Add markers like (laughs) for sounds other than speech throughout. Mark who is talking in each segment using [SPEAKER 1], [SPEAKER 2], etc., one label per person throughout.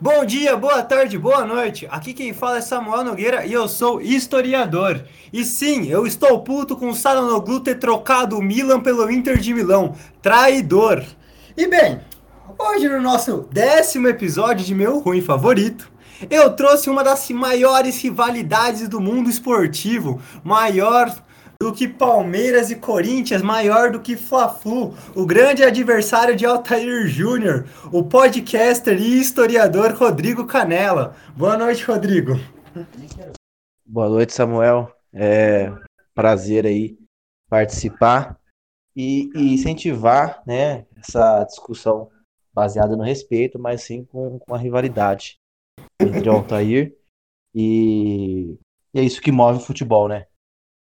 [SPEAKER 1] Bom dia, boa tarde, boa noite. Aqui quem fala é Samuel Nogueira e eu sou historiador. E sim, eu estou puto com o Saranoglu ter trocado o Milan pelo Inter de Milão. Traidor. E bem, hoje no nosso décimo episódio de meu ruim favorito, eu trouxe uma das maiores rivalidades do mundo esportivo, maior do que Palmeiras e Corinthians, maior do que Fla-Flu, o grande adversário de Altair Júnior, o podcaster e historiador Rodrigo Canela. Boa noite, Rodrigo.
[SPEAKER 2] Boa noite, Samuel. É prazer aí participar e, e incentivar, né, essa discussão baseada no respeito, mas sim com, com a rivalidade entre Altair e, e é isso que move o futebol, né?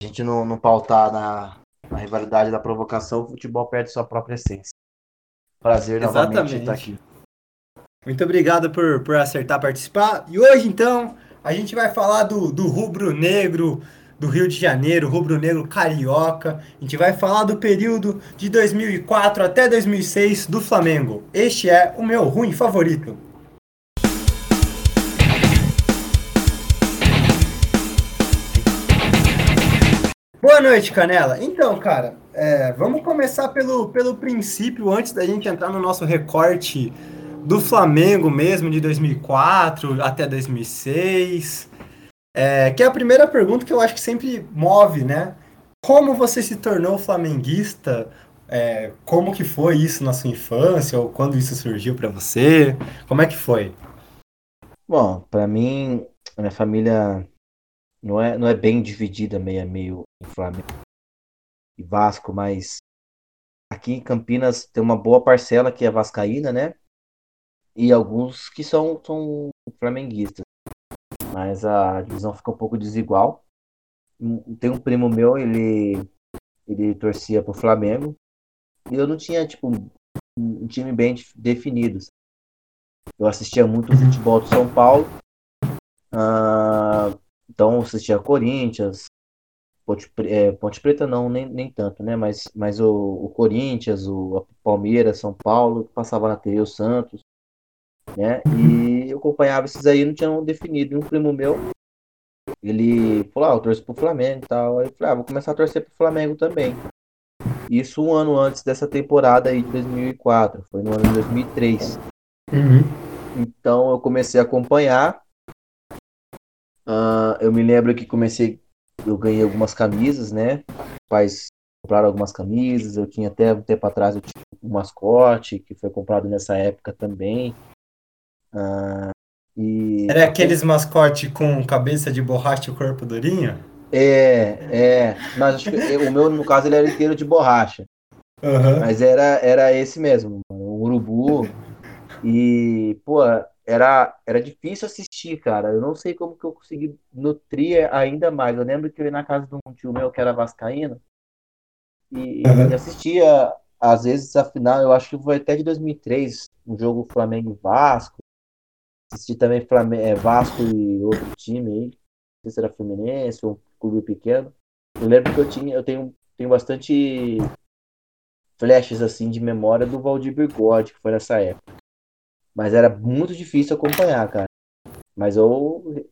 [SPEAKER 2] A gente não, não pautar na, na rivalidade da provocação, o futebol perde sua própria essência. Prazer Exatamente. novamente estar aqui.
[SPEAKER 1] Muito obrigado por, por acertar participar. E hoje, então, a gente vai falar do, do rubro-negro do Rio de Janeiro, rubro-negro carioca. A gente vai falar do período de 2004 até 2006 do Flamengo. Este é o meu ruim favorito. Boa noite, Canela. Então, cara, é, vamos começar pelo, pelo princípio, antes da gente entrar no nosso recorte do Flamengo mesmo, de 2004 até 2006. É, que é a primeira pergunta que eu acho que sempre move, né? Como você se tornou flamenguista? É, como que foi isso na sua infância? Ou quando isso surgiu para você? Como é que foi?
[SPEAKER 2] Bom, para mim, a minha família não é, não é bem dividida meio a meio em Flamengo e Vasco, mas aqui em Campinas tem uma boa parcela que é vascaína, né? E alguns que são, são flamenguistas. Mas a divisão fica um pouco desigual. Tem um primo meu, ele ele torcia pro Flamengo. E eu não tinha, tipo, um time bem definido. Eu assistia muito o futebol do São Paulo. Uh, então assistia Corinthians, Ponte, é, Ponte Preta não, nem, nem tanto, né? Mas, mas o, o Corinthians, o Palmeiras, São Paulo, passava na TV, o Santos, né? E eu acompanhava esses aí, não tinham definido. E um primo meu, ele falou, ah, eu torço pro Flamengo e tal. Aí eu falei, ah, vou começar a torcer pro Flamengo também. Isso um ano antes dessa temporada aí de 2004, foi no ano de 2003. Uhum. Então eu comecei a acompanhar Uh, eu me lembro que comecei, eu ganhei algumas camisas, né? Pais compraram algumas camisas, eu tinha até um tempo atrás eu tinha um mascote que foi comprado nessa época também.
[SPEAKER 1] Uh, e... Era aqueles mascote com cabeça de borracha e corpo durinho?
[SPEAKER 2] É, é. Mas acho que o meu, no caso, ele era inteiro de borracha. Uhum. Mas era, era esse mesmo, o urubu. E, pô, era, era difícil assistir, cara. Eu não sei como que eu consegui nutrir ainda mais. Eu lembro que eu ia na casa de um tio meu que era vascaíno e, uhum. e assistia, às vezes, a final, eu acho que foi até de 2003, um jogo Flamengo e Vasco. Assisti também Flamengo, é, Vasco e outro time aí. Não sei se era Fluminense ou um clube pequeno. Eu lembro que eu tinha, eu tenho, tenho bastante flashes assim de memória do Valdir Bigode, que foi nessa época. Mas era muito difícil acompanhar, cara. Mas eu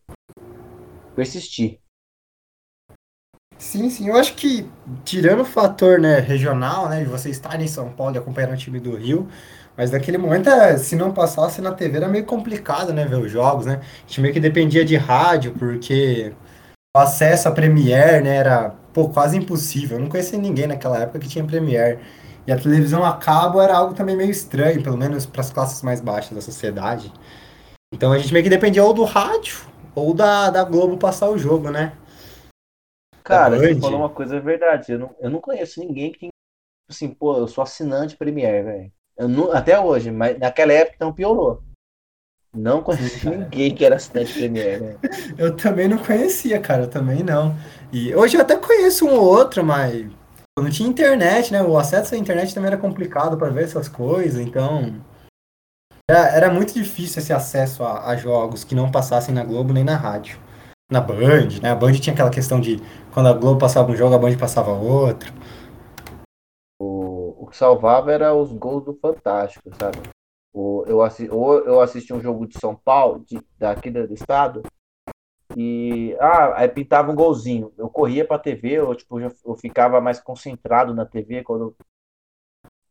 [SPEAKER 2] persisti.
[SPEAKER 1] Sim, sim. Eu acho que, tirando o fator né, regional, né, de você estar em São Paulo e acompanhar o time do Rio, mas naquele momento, é, se não passasse na TV, era meio complicado, né, ver os jogos, né? A gente meio que dependia de rádio, porque o acesso à Premiere, né, era, pô, quase impossível. Eu não conhecia ninguém naquela época que tinha Premiere. E a televisão a cabo era algo também meio estranho, pelo menos para as classes mais baixas da sociedade. Então a gente meio que dependia ou do rádio ou da, da Globo passar o jogo, né?
[SPEAKER 2] Cara, você falou uma coisa é verdade. Eu não, eu não conheço ninguém que. Assim, pô, eu sou assinante Premiere, velho. Até hoje, mas naquela época então piorou. Não conheci (laughs) ninguém que era assinante Premiere, né?
[SPEAKER 1] Eu também não conhecia, cara. Eu também não. E hoje eu até conheço um ou outro, mas não tinha internet, né? O acesso à internet também era complicado para ver essas coisas, então era, era, muito difícil esse acesso a, a, jogos que não passassem na Globo nem na rádio. Na Band, né? A Band tinha aquela questão de quando a Globo passava um jogo, a Band passava outro.
[SPEAKER 2] O, o que salvava era os gols do Fantástico, sabe? Ou eu, assisti, ou eu assisti um jogo de São Paulo, de, daqui do estado, e ah, aí pintava um golzinho. Eu corria pra TV, eu, tipo, eu ficava mais concentrado na TV quando.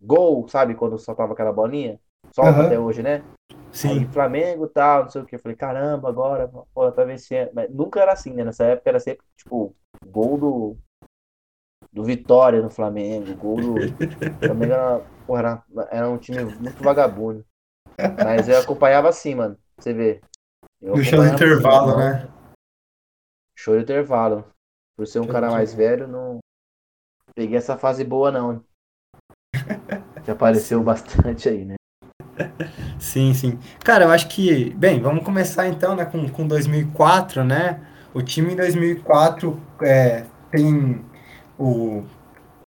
[SPEAKER 2] Gol, sabe? Quando soltava aquela bolinha. Solta uhum. até hoje, né? Sim. Aí, Flamengo tal, não sei o que. Eu falei, caramba, agora, pô, tá vencendo. Mas nunca era assim, né? Nessa época era sempre, tipo, gol do. Do Vitória no Flamengo, gol do. Flamengo era, porra, era, um time muito vagabundo. Mas eu acompanhava assim, mano. Você vê.
[SPEAKER 1] Eu no show de intervalo, assim, né?
[SPEAKER 2] Show de intervalo. Por ser um cara mais velho, não peguei essa fase boa, não. Que apareceu (laughs) bastante aí, né?
[SPEAKER 1] Sim, sim. Cara, eu acho que. Bem, vamos começar então né, com, com 2004, né? O time em 2004 é, tem o.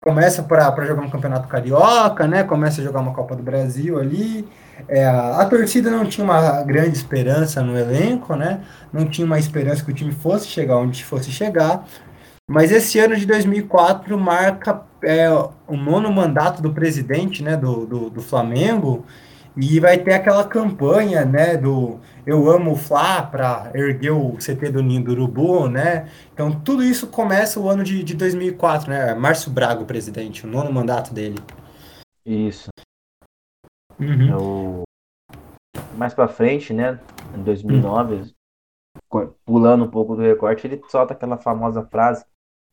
[SPEAKER 1] Começa para jogar um campeonato carioca, né? Começa a jogar uma Copa do Brasil ali. É, a, torcida não tinha uma grande esperança no elenco, né? Não tinha uma esperança que o time fosse chegar onde fosse chegar. Mas esse ano de 2004 marca é, o nono mandato do presidente né, do, do, do, Flamengo e vai ter aquela campanha né, do Eu Amo o Fla para erguer o CT do Ninho do Urubu, né? Então tudo isso começa o ano de, de 2004, né? Márcio Braga, o presidente, o nono mandato dele.
[SPEAKER 2] Isso. Uhum. Eu, mais para frente, né, em 2009, uhum. pulando um pouco do recorte, ele solta aquela famosa frase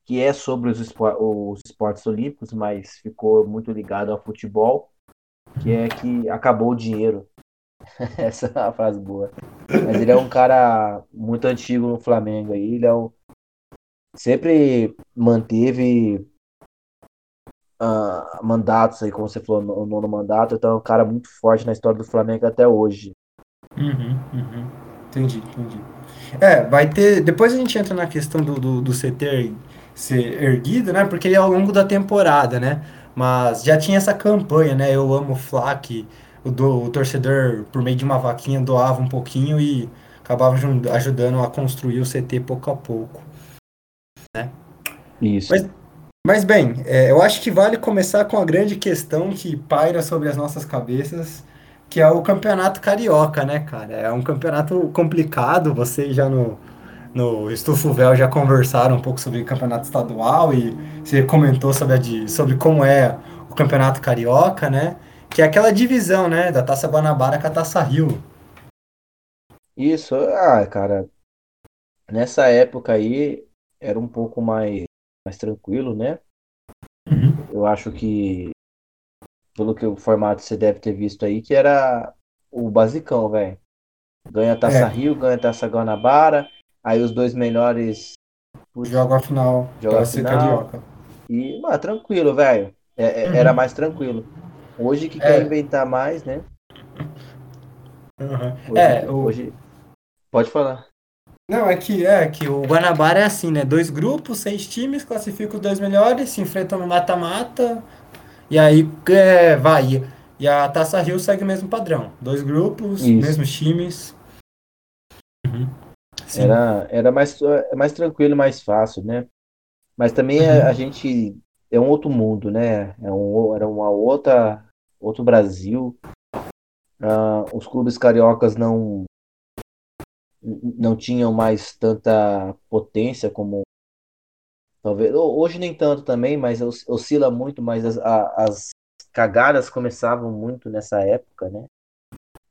[SPEAKER 2] que é sobre os, espor os esportes olímpicos, mas ficou muito ligado ao futebol, que é que acabou o dinheiro. (laughs) Essa é uma frase boa. Mas ele é um cara muito antigo no Flamengo aí, ele é um... sempre manteve uh, mandatos aí, como você falou, no nono mandato, então é um cara muito forte na história do Flamengo até hoje.
[SPEAKER 1] Uhum, uhum. Entendi, entendi. É, vai ter. Depois a gente entra na questão do, do, do CT ser erguido, né? Porque ele é ao longo da temporada, né? Mas já tinha essa campanha, né? Eu amo o Fla, que o, do, o torcedor, por meio de uma vaquinha, doava um pouquinho e acabava ajudando a construir o CT pouco a pouco. Né?
[SPEAKER 2] Isso.
[SPEAKER 1] Mas, mas bem, é, eu acho que vale começar com a grande questão que paira sobre as nossas cabeças, que é o campeonato carioca, né, cara? É um campeonato complicado, vocês já no, no Estufo Véu já conversaram um pouco sobre o campeonato estadual e você comentou sobre, de, sobre como é o campeonato carioca, né? Que é aquela divisão, né, da Taça Guanabara com a Taça Rio.
[SPEAKER 2] Isso, ah, cara, nessa época aí era um pouco mais mais tranquilo, né? Uhum. Eu acho que, pelo que o formato você deve ter visto aí, que era o basicão, velho. Ganha Taça é. Rio, ganha Taça Guanabara, aí os dois melhores
[SPEAKER 1] joga a final,
[SPEAKER 2] joga a final. Carioca. E, mano, tranquilo, velho. É, é, uhum. Era mais tranquilo. Hoje que é. quer inventar mais, né?
[SPEAKER 1] Uhum. Hoje, é, o... hoje.
[SPEAKER 2] Pode falar.
[SPEAKER 1] Não, é que, é que o Guanabara é assim, né? Dois grupos, seis times, classificam os dois melhores, se enfrentam no mata-mata, e aí é, vai. E a Taça Rio segue o mesmo padrão. Dois grupos, Isso. mesmos times.
[SPEAKER 2] Uhum. Era, era mais, mais tranquilo, mais fácil, né? Mas também uhum. a, a, gente é um outro mundo, né? É um, era uma outra outro Brasil. Uh, os clubes cariocas não não tinham mais tanta potência como talvez hoje nem tanto também mas oscila muito mas as, as cagadas começavam muito nessa época né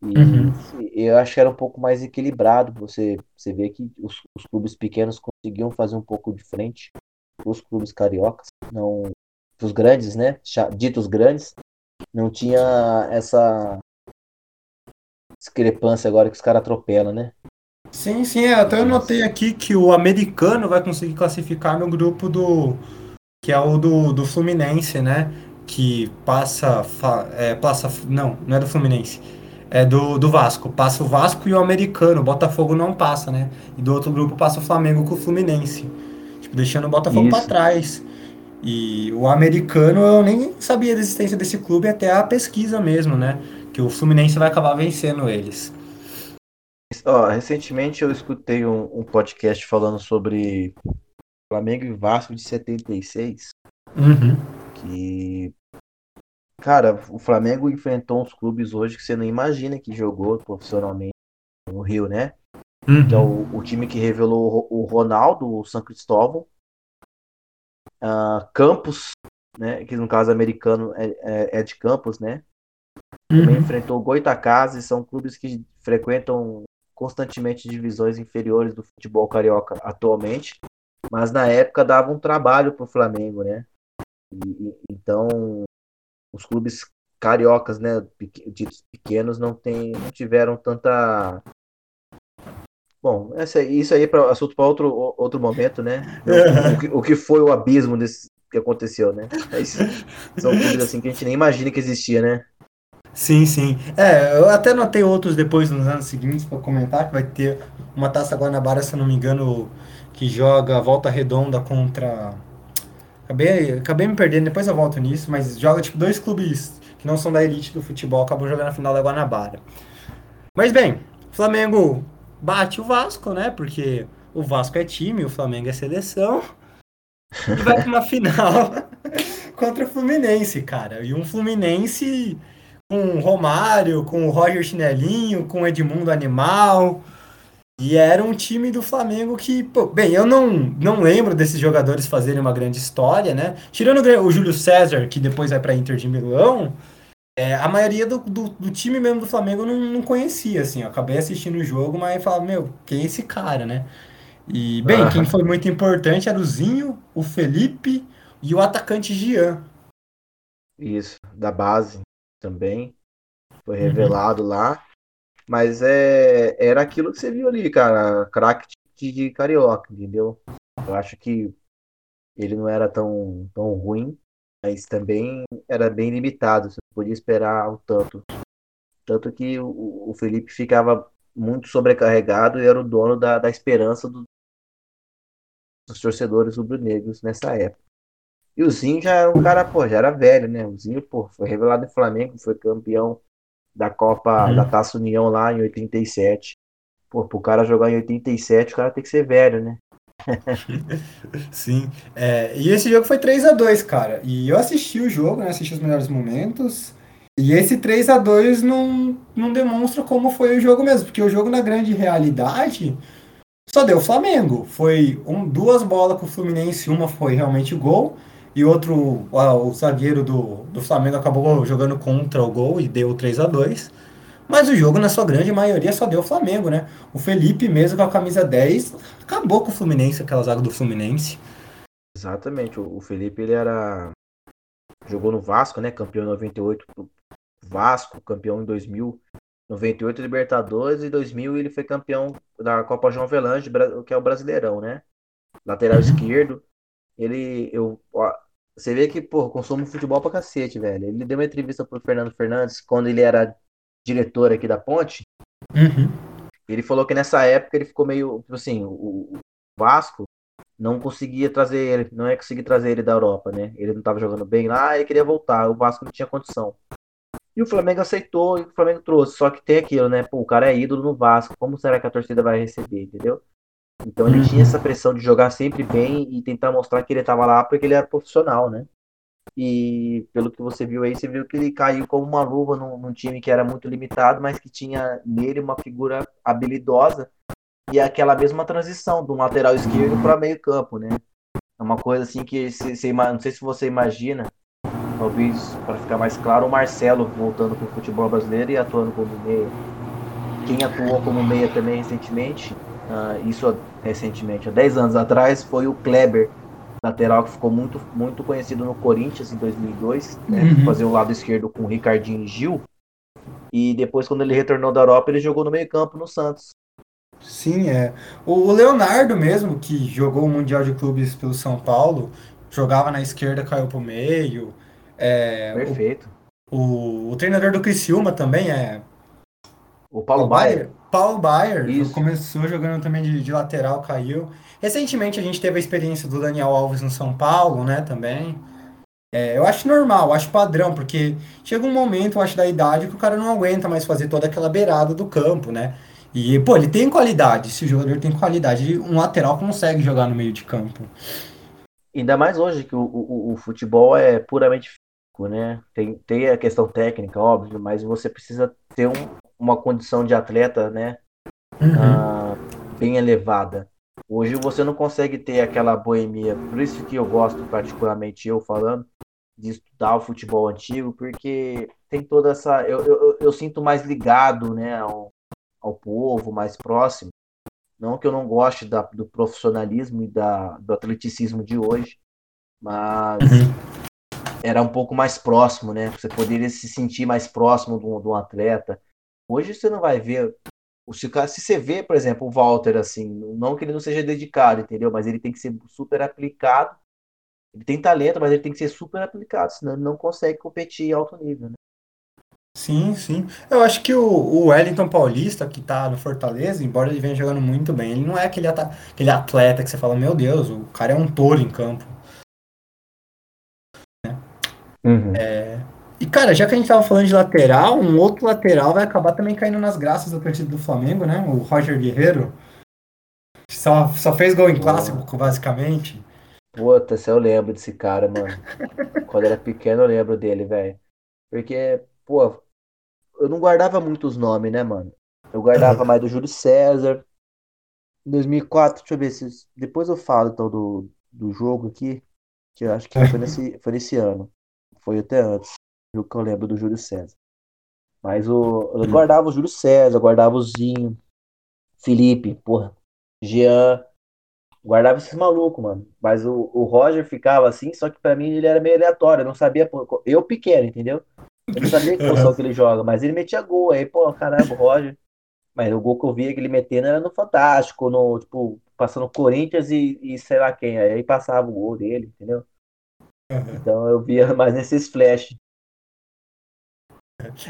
[SPEAKER 2] e uhum. Eu acho que era um pouco mais equilibrado você você vê que os, os clubes pequenos conseguiam fazer um pouco de frente os clubes cariocas não os grandes né ditos grandes não tinha essa discrepância agora que os caras atropelam né
[SPEAKER 1] Sim, sim, é, até eu notei aqui que o americano vai conseguir classificar no grupo do. que é o do, do Fluminense, né? Que passa. É, passa. Não, não é do Fluminense. É do, do Vasco. Passa o Vasco e o americano. O Botafogo não passa, né? E do outro grupo passa o Flamengo com o Fluminense. Tipo, deixando o Botafogo para trás. E o americano eu nem sabia da existência desse clube até a pesquisa mesmo, né? Que o Fluminense vai acabar vencendo eles.
[SPEAKER 2] Ó, recentemente eu escutei um, um, podcast falando sobre Flamengo e Vasco de 76. Uhum. Que. Cara, o Flamengo enfrentou uns clubes hoje que você não imagina que jogou profissionalmente no Rio, né? Uhum. Que é o, o, time que revelou o Ronaldo, o São Cristóvão. Uh, Campos, né? Que no caso americano é, é, é de Campos, né? Também uhum. enfrentou Goitacazes, são clubes que frequentam constantemente divisões inferiores do futebol carioca atualmente, mas na época dava um trabalho para o Flamengo, né? E, então os clubes cariocas, né, ditos pequenos, não, tem, não tiveram tanta Bom, essa, isso aí é assunto para outro, outro momento, né? (laughs) O, o, que, o, que, foi o abismo desse que aconteceu, né? Mas são coisas assim que a gente nem imagina que existia, né?
[SPEAKER 1] Sim, sim. É, eu até notei outros depois nos anos seguintes para comentar, que vai ter uma Taça Guanabara, se eu não me engano, que joga Volta Redonda contra... Acabei, acabei me perdendo, depois eu volto nisso, mas joga tipo dois clubes que não são da elite do futebol, acabam jogando a final da Guanabara. Mas bem, Flamengo bate o Vasco, né? Porque o Vasco é time, o Flamengo é seleção. E vai para uma (laughs) final (laughs) contra o Fluminense, cara. E um Fluminense com o Romário, com o Roger Chinelinho, com o Edmundo Animal. E era um time do Flamengo que, pô, bem, eu não, não lembro desses jogadores fazerem uma grande história, né? Tirando o Júlio César, que depois vai para Inter de Milão, é, a maioria do, do, do, time mesmo do Flamengo eu não, não conhecia, assim. Eu acabei assistindo o jogo, mas falava, meu, quem é esse cara, né? E, bem, ah. quem foi muito importante era o Zinho, o Felipe e o atacante Gian.
[SPEAKER 2] Isso, da base também. Foi uhum. revelado uhum. lá. Mas é, era aquilo que você viu ali, cara. Craque de, de carioca, entendeu? Eu acho que ele não era tão, tão ruim mas também era bem limitado, você podia esperar o tanto. Tanto que o, o Felipe ficava muito sobrecarregado e era o dono da, da esperança do, dos torcedores rubro-negros nessa época. E o Zinho já era um cara, pô, já era velho, né? O Zinho, pô, foi revelado em Flamengo, foi campeão da Copa uhum. da Taça União lá em 87. Pô, pro cara jogar em 87, o cara tem que ser velho, né? (laughs)
[SPEAKER 1] Sim. É, e esse jogo foi 3 a 2 cara. E eu assisti o jogo, né? Assisti os melhores momentos. E esse 3 a 2 não, não demonstra como foi o jogo mesmo. Porque o jogo, na grande realidade, só deu Flamengo. Foi um, duas bolas com o Fluminense, uma foi realmente gol. E outro, o, zagueiro do, do Flamengo acabou jogando contra o gol e deu 3 a 2 mas o jogo, na sua grande maioria, só deu o Flamengo, né? O Felipe, mesmo com a camisa 10, acabou com o Fluminense, aquela zaga do Fluminense.
[SPEAKER 2] Exatamente. O Felipe, ele era. Jogou no Vasco, né? Campeão em 98 Vasco, campeão em 2000. 98 Libertadores e 2000 ele foi campeão da Copa João Velange, que é o Brasileirão, né? Lateral uhum. esquerdo. Ele, eu, você vê que, pô, consumo futebol pra cacete, velho. Ele deu uma entrevista pro Fernando Fernandes quando ele era diretor aqui da Ponte, uhum. ele falou que nessa época ele ficou meio, tipo assim, o, Vasco não conseguia trazer ele, não ia conseguir trazer ele da Europa, né? Ele não estava jogando bem lá, ele queria voltar, o Vasco não tinha condição. E o Flamengo aceitou e o Flamengo trouxe, só que tem aquilo, né? Pô, o cara é ídolo no Vasco, como será que a torcida vai receber, entendeu? Então ele tinha essa pressão de jogar sempre bem e tentar mostrar que ele estava lá porque ele era profissional, né? E pelo que você viu aí, você viu que ele caiu como uma luva num, num time que era muito limitado, mas que tinha nele uma figura habilidosa e aquela mesma transição do lateral esquerdo para meio campo, né? É uma coisa assim que você, não sei se você imagina, talvez para ficar mais claro, o Marcelo voltando para o futebol brasileiro e atuando como meia. Quem atuou como meia também recentemente, uh, isso recentemente, há 10 anos atrás, foi o Kleber, lateral que ficou muito, muito conhecido no Corinthians em 2002, né, uhum. fazer o lado esquerdo com o Ricardinho e Gil. E depois, quando ele retornou da Europa, ele jogou no meio-campo no Santos.
[SPEAKER 1] Sim, é. O Leonardo mesmo, que jogou o Mundial de Clubes pelo São Paulo, jogava na esquerda, caiu pro meio. É,
[SPEAKER 2] Perfeito.
[SPEAKER 1] O, o, o, treinador do Criciúma também é.
[SPEAKER 2] O Paulo Baier.
[SPEAKER 1] Paulo Baier. Começou jogando também de, de lateral, caiu. Recentemente a gente teve a experiência do Daniel Alves no São Paulo, né, também. É, eu acho normal, acho padrão, porque chega um momento, eu acho, da idade que o cara não aguenta mais fazer toda aquela beirada do campo, né? E, pô, ele tem qualidade. Se o jogador tem qualidade, um lateral consegue jogar no meio de campo.
[SPEAKER 2] Ainda mais hoje que o, o, o futebol é puramente né? Tem, tem a questão técnica, óbvio, mas você precisa ter um, uma condição de atleta, né? Uhum. Uh, bem elevada. Hoje você não consegue ter aquela boemia, por isso que eu gosto, particularmente eu falando, de estudar o futebol antigo, porque tem toda essa. Eu, eu, eu sinto mais ligado né, ao, ao povo, mais próximo. Não que eu não goste da, do profissionalismo e da, do atleticismo de hoje, mas uhum. era um pouco mais próximo, né? Você poderia se sentir mais próximo de um, de um atleta. Hoje você não vai ver. Se, se você vê, por exemplo, o Walter, assim, não que ele não seja dedicado, entendeu? Mas ele tem que ser super aplicado. Ele tem talento, mas ele tem que ser super aplicado, senão ele não consegue competir em alto nível, né?
[SPEAKER 1] Sim, sim. Eu acho que o, o Wellington Paulista, que tá no Fortaleza, embora ele venha jogando muito bem, ele não é aquele, aquele atleta que você fala, meu Deus, o cara é um touro em campo. Uhum. É, e, cara, já que a gente tava falando de lateral, um outro lateral vai acabar também caindo nas graças da partida do Flamengo, né? O Roger Guerreiro. Só, só fez gol em clássico, basicamente.
[SPEAKER 2] Puta, se eu lembro desse cara, mano. (laughs) Quando era pequeno eu lembro dele, velho. Porque, pô, eu não guardava muito os nomes, né, mano? Eu guardava mais do Júlio César. Em 2004, deixa eu ver se. Depois eu falo então do, do jogo aqui. Que eu acho que (laughs) foi nesse, foi nesse ano. Foi até antes o que eu lembro do Júlio César. Mas o, eu guardava o Júlio César, guardava o Zinho, Felipe, porra, Jean. Guardava esses malucos, mano. Mas o, o Roger ficava assim, só que pra mim ele era meio aleatório. Eu não sabia. Eu pequeno, entendeu? Eu não sabia que posição (laughs) que ele joga, mas ele metia gol. Aí, pô, caramba, o Roger. Mas o gol que eu via que ele metendo era no Fantástico, no, tipo, passando Corinthians e, e sei lá quem. Aí passava o gol dele, entendeu? Então eu via (laughs) mais nesses flash.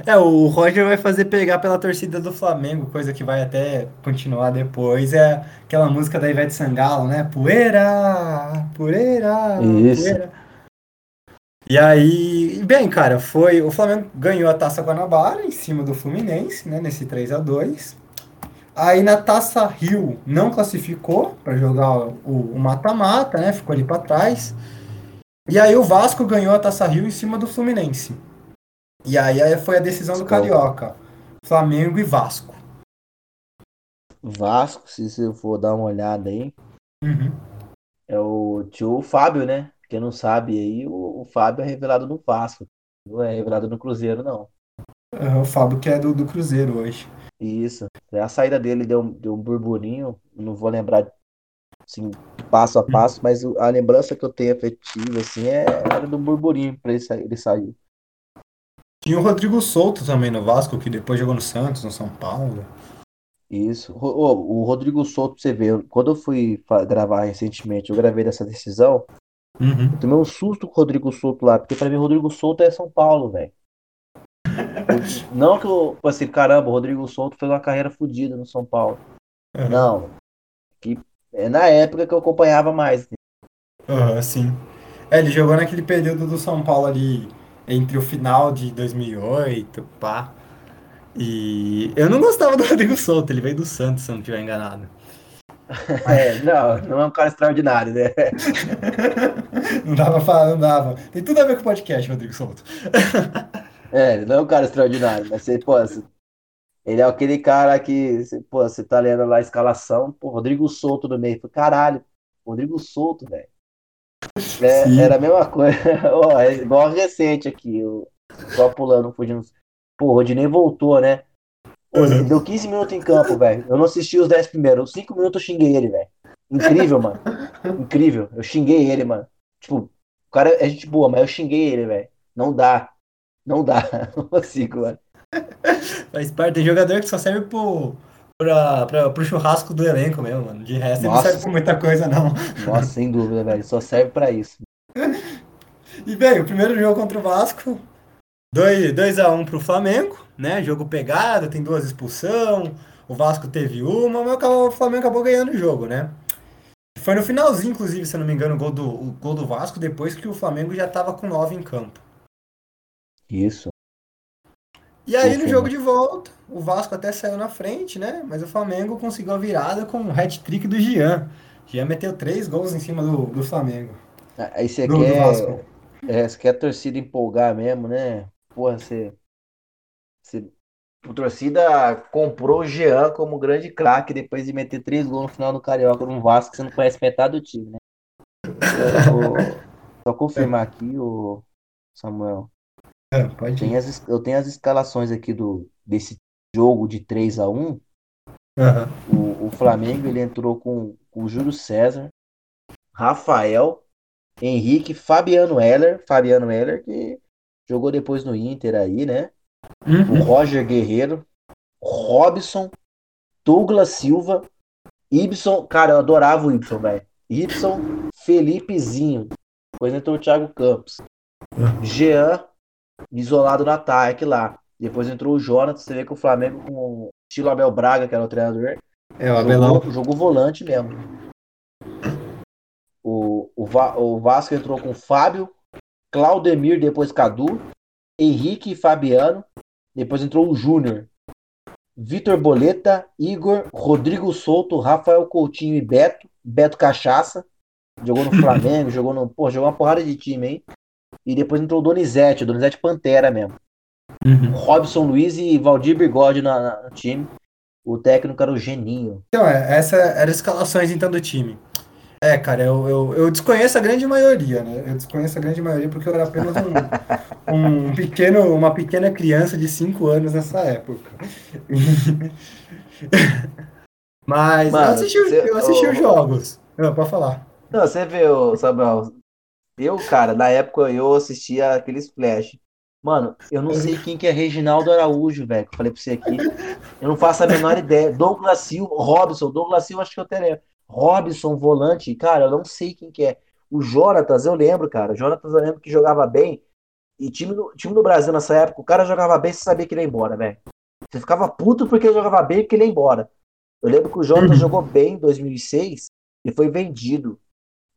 [SPEAKER 1] É, o Roger vai fazer pegar pela torcida do Flamengo, coisa que vai até continuar depois. É aquela música da Ivete Sangalo, né? Poeira, poeira,
[SPEAKER 2] Isso. poeira.
[SPEAKER 1] E aí, bem, cara, foi. O Flamengo ganhou a taça Guanabara em cima do Fluminense, né? Nesse 3 a 2 Aí na taça Rio não classificou para jogar o mata-mata, né? Ficou ali para trás. E aí o Vasco ganhou a taça Rio em cima do Fluminense. E aí foi a decisão do Carioca. Flamengo e Vasco.
[SPEAKER 2] Vasco, se você for dar uma olhada aí, uhum. é o tio Fábio, né? Quem não sabe aí, o, o, Fábio é revelado no Vasco. Não é revelado no Cruzeiro, não.
[SPEAKER 1] É o Fábio que é do, do Cruzeiro hoje.
[SPEAKER 2] Isso. A saída dele deu, deu um burburinho. Não vou lembrar assim, passo a uhum. passo, mas a lembrança que eu tenho afetiva assim, é era do burburinho pra ele, ele sair.
[SPEAKER 1] Tinha o Rodrigo Souto também no Vasco, que depois jogou no Santos, no São Paulo.
[SPEAKER 2] Isso. O, o Rodrigo Souto, você vê, quando eu fui gravar recentemente, eu gravei dessa decisão, uhum. eu tomei um susto com o Rodrigo Souto lá, porque pra mim o Rodrigo Souto é São Paulo, velho. (laughs) Não que eu, tipo assim, caramba, o Rodrigo Souto fez uma carreira fodida no São Paulo. Uhum. Não. Que é na época que eu acompanhava mais.
[SPEAKER 1] Aham, uhum, sim. É, ele jogou naquele período do São Paulo ali entre o final de 2008, pá. E eu não gostava do (laughs) Rodrigo Souto, ele veio do Santos, se eu não estiver enganado. (laughs)
[SPEAKER 2] É, não, não é um cara extraordinário, né? (laughs)
[SPEAKER 1] não dava pra falar, não dava. Tem tudo a ver com o podcast, Rodrigo Souto.
[SPEAKER 2] É, não é um cara extraordinário, mas você, pô, ele é aquele cara que, pô, você tá lendo lá a escalação, pô, Rodrigo Souto no meio. Caralho, Rodrigo Souto, velho. É, era a mesma coisa. (laughs) oh, é igual recente aqui. O, só pulando, fugindo. Pô, o Rodinei voltou, né? Pô, uhum. Deu 15 minutos em campo, velho. Eu não assisti os 10 primeiros. Os 5 minutos eu xinguei ele, velho. Incrível, mano. Incrível. Eu xinguei ele, mano. Tipo, o cara é gente boa, mas eu xinguei ele, velho. Não dá. Não dá. (laughs) Não consigo, mano.
[SPEAKER 1] Faz parte. Tem jogador que só serve pro, pra, pra, pro churrasco do elenco mesmo, mano. De resto, Nossa. ele não serve pra muita coisa, não.
[SPEAKER 2] Nossa, sem dúvida, velho. Só serve pra isso. (laughs)
[SPEAKER 1] E, bem, o primeiro jogo contra o Vasco, 2x1 um pro Flamengo, né? Jogo pegado, tem duas expulsão. O Vasco teve uma, mas o Flamengo acabou ganhando o jogo, né? Foi no finalzinho, inclusive, se eu não me engano, o gol do, o gol do Vasco, depois que o Flamengo já tava com 9 em campo.
[SPEAKER 2] Isso.
[SPEAKER 1] E aí, no jogo de volta, o Vasco até saiu na frente, né? Mas o Flamengo conseguiu a virada com o hat-trick do Jean. Jean meteu três gols em cima do, do Flamengo.
[SPEAKER 2] Aí você quer, É, você quer a torcida empolgar mesmo, né? Porra, você. você a torcida comprou o Jean como grande craque depois de meter três gols no final do Carioca no Vasco, que você não conhece metade do time, né? Eu, (laughs) eu, só confirmar aqui, o Samuel. É, pode as, eu tenho as escalações aqui do, desse jogo de 3 a 1 uhum. o, o Flamengo ele entrou com, com o Júlio César, Rafael, Henrique, Fabiano Heller, Fabiano Heller que jogou depois no Inter aí, né? Uhum. O Roger Guerreiro, Robson, Douglas Silva, Ibson, cara, eu adorava o Ibson, velho. Ibson, Felipezinho. Depois entrou o Thiago Campos. Uhum. Jean, isolado no ataque lá. Depois entrou o Jonathan, você vê que o Flamengo com o estilo Abel Braga, que era o treinador.
[SPEAKER 1] É, o Abelão.
[SPEAKER 2] Jogou, jogou volante mesmo. O, o, Va, o Vasco entrou com Fábio, Claudemir, depois Cadu, Henrique e Fabiano. Depois entrou o Júnior. Vitor Boleta, Igor, Rodrigo Souto, Rafael Coutinho e Beto. Beto Cachaça. Jogou no (laughs) Flamengo, jogou no. Pô, jogou uma porrada de time, hein? E depois entrou o Donizete, o Donizete Pantera mesmo. Uhum. Robson Luiz e Valdir Bigode no, no time. O técnico era o Geninho.
[SPEAKER 1] Então, é, essa era as escalações então do time. É, cara, eu, eu, eu, desconheço a grande maioria, né? Eu desconheço a grande maioria porque eu era apenas um, um pequeno, uma pequena criança de 5 anos nessa época. (laughs) Mas Mano, eu assisti, você, eu assisti os jogos. Não, pode falar.
[SPEAKER 2] Não, você viu, Samuel. Eu, cara, na época eu assistia aqueles flash. Mano, eu não sei quem que é Reginaldo Araújo, velho, que eu falei pra você aqui. Eu não faço a menor ideia. Douglas Silva, Robson, Douglas Silva, acho que eu teria. Robson, volante, cara, eu não sei quem que é. O Jonatas, eu lembro, cara. O Jonatas, eu lembro que jogava bem. E time do, time do Brasil nessa época, o cara jogava bem, você sabia que ele ia embora, velho. Você ficava puto porque ele jogava bem porque ele ia embora. Eu lembro que o Jonatas uhum. jogou bem em 2006 e foi vendido.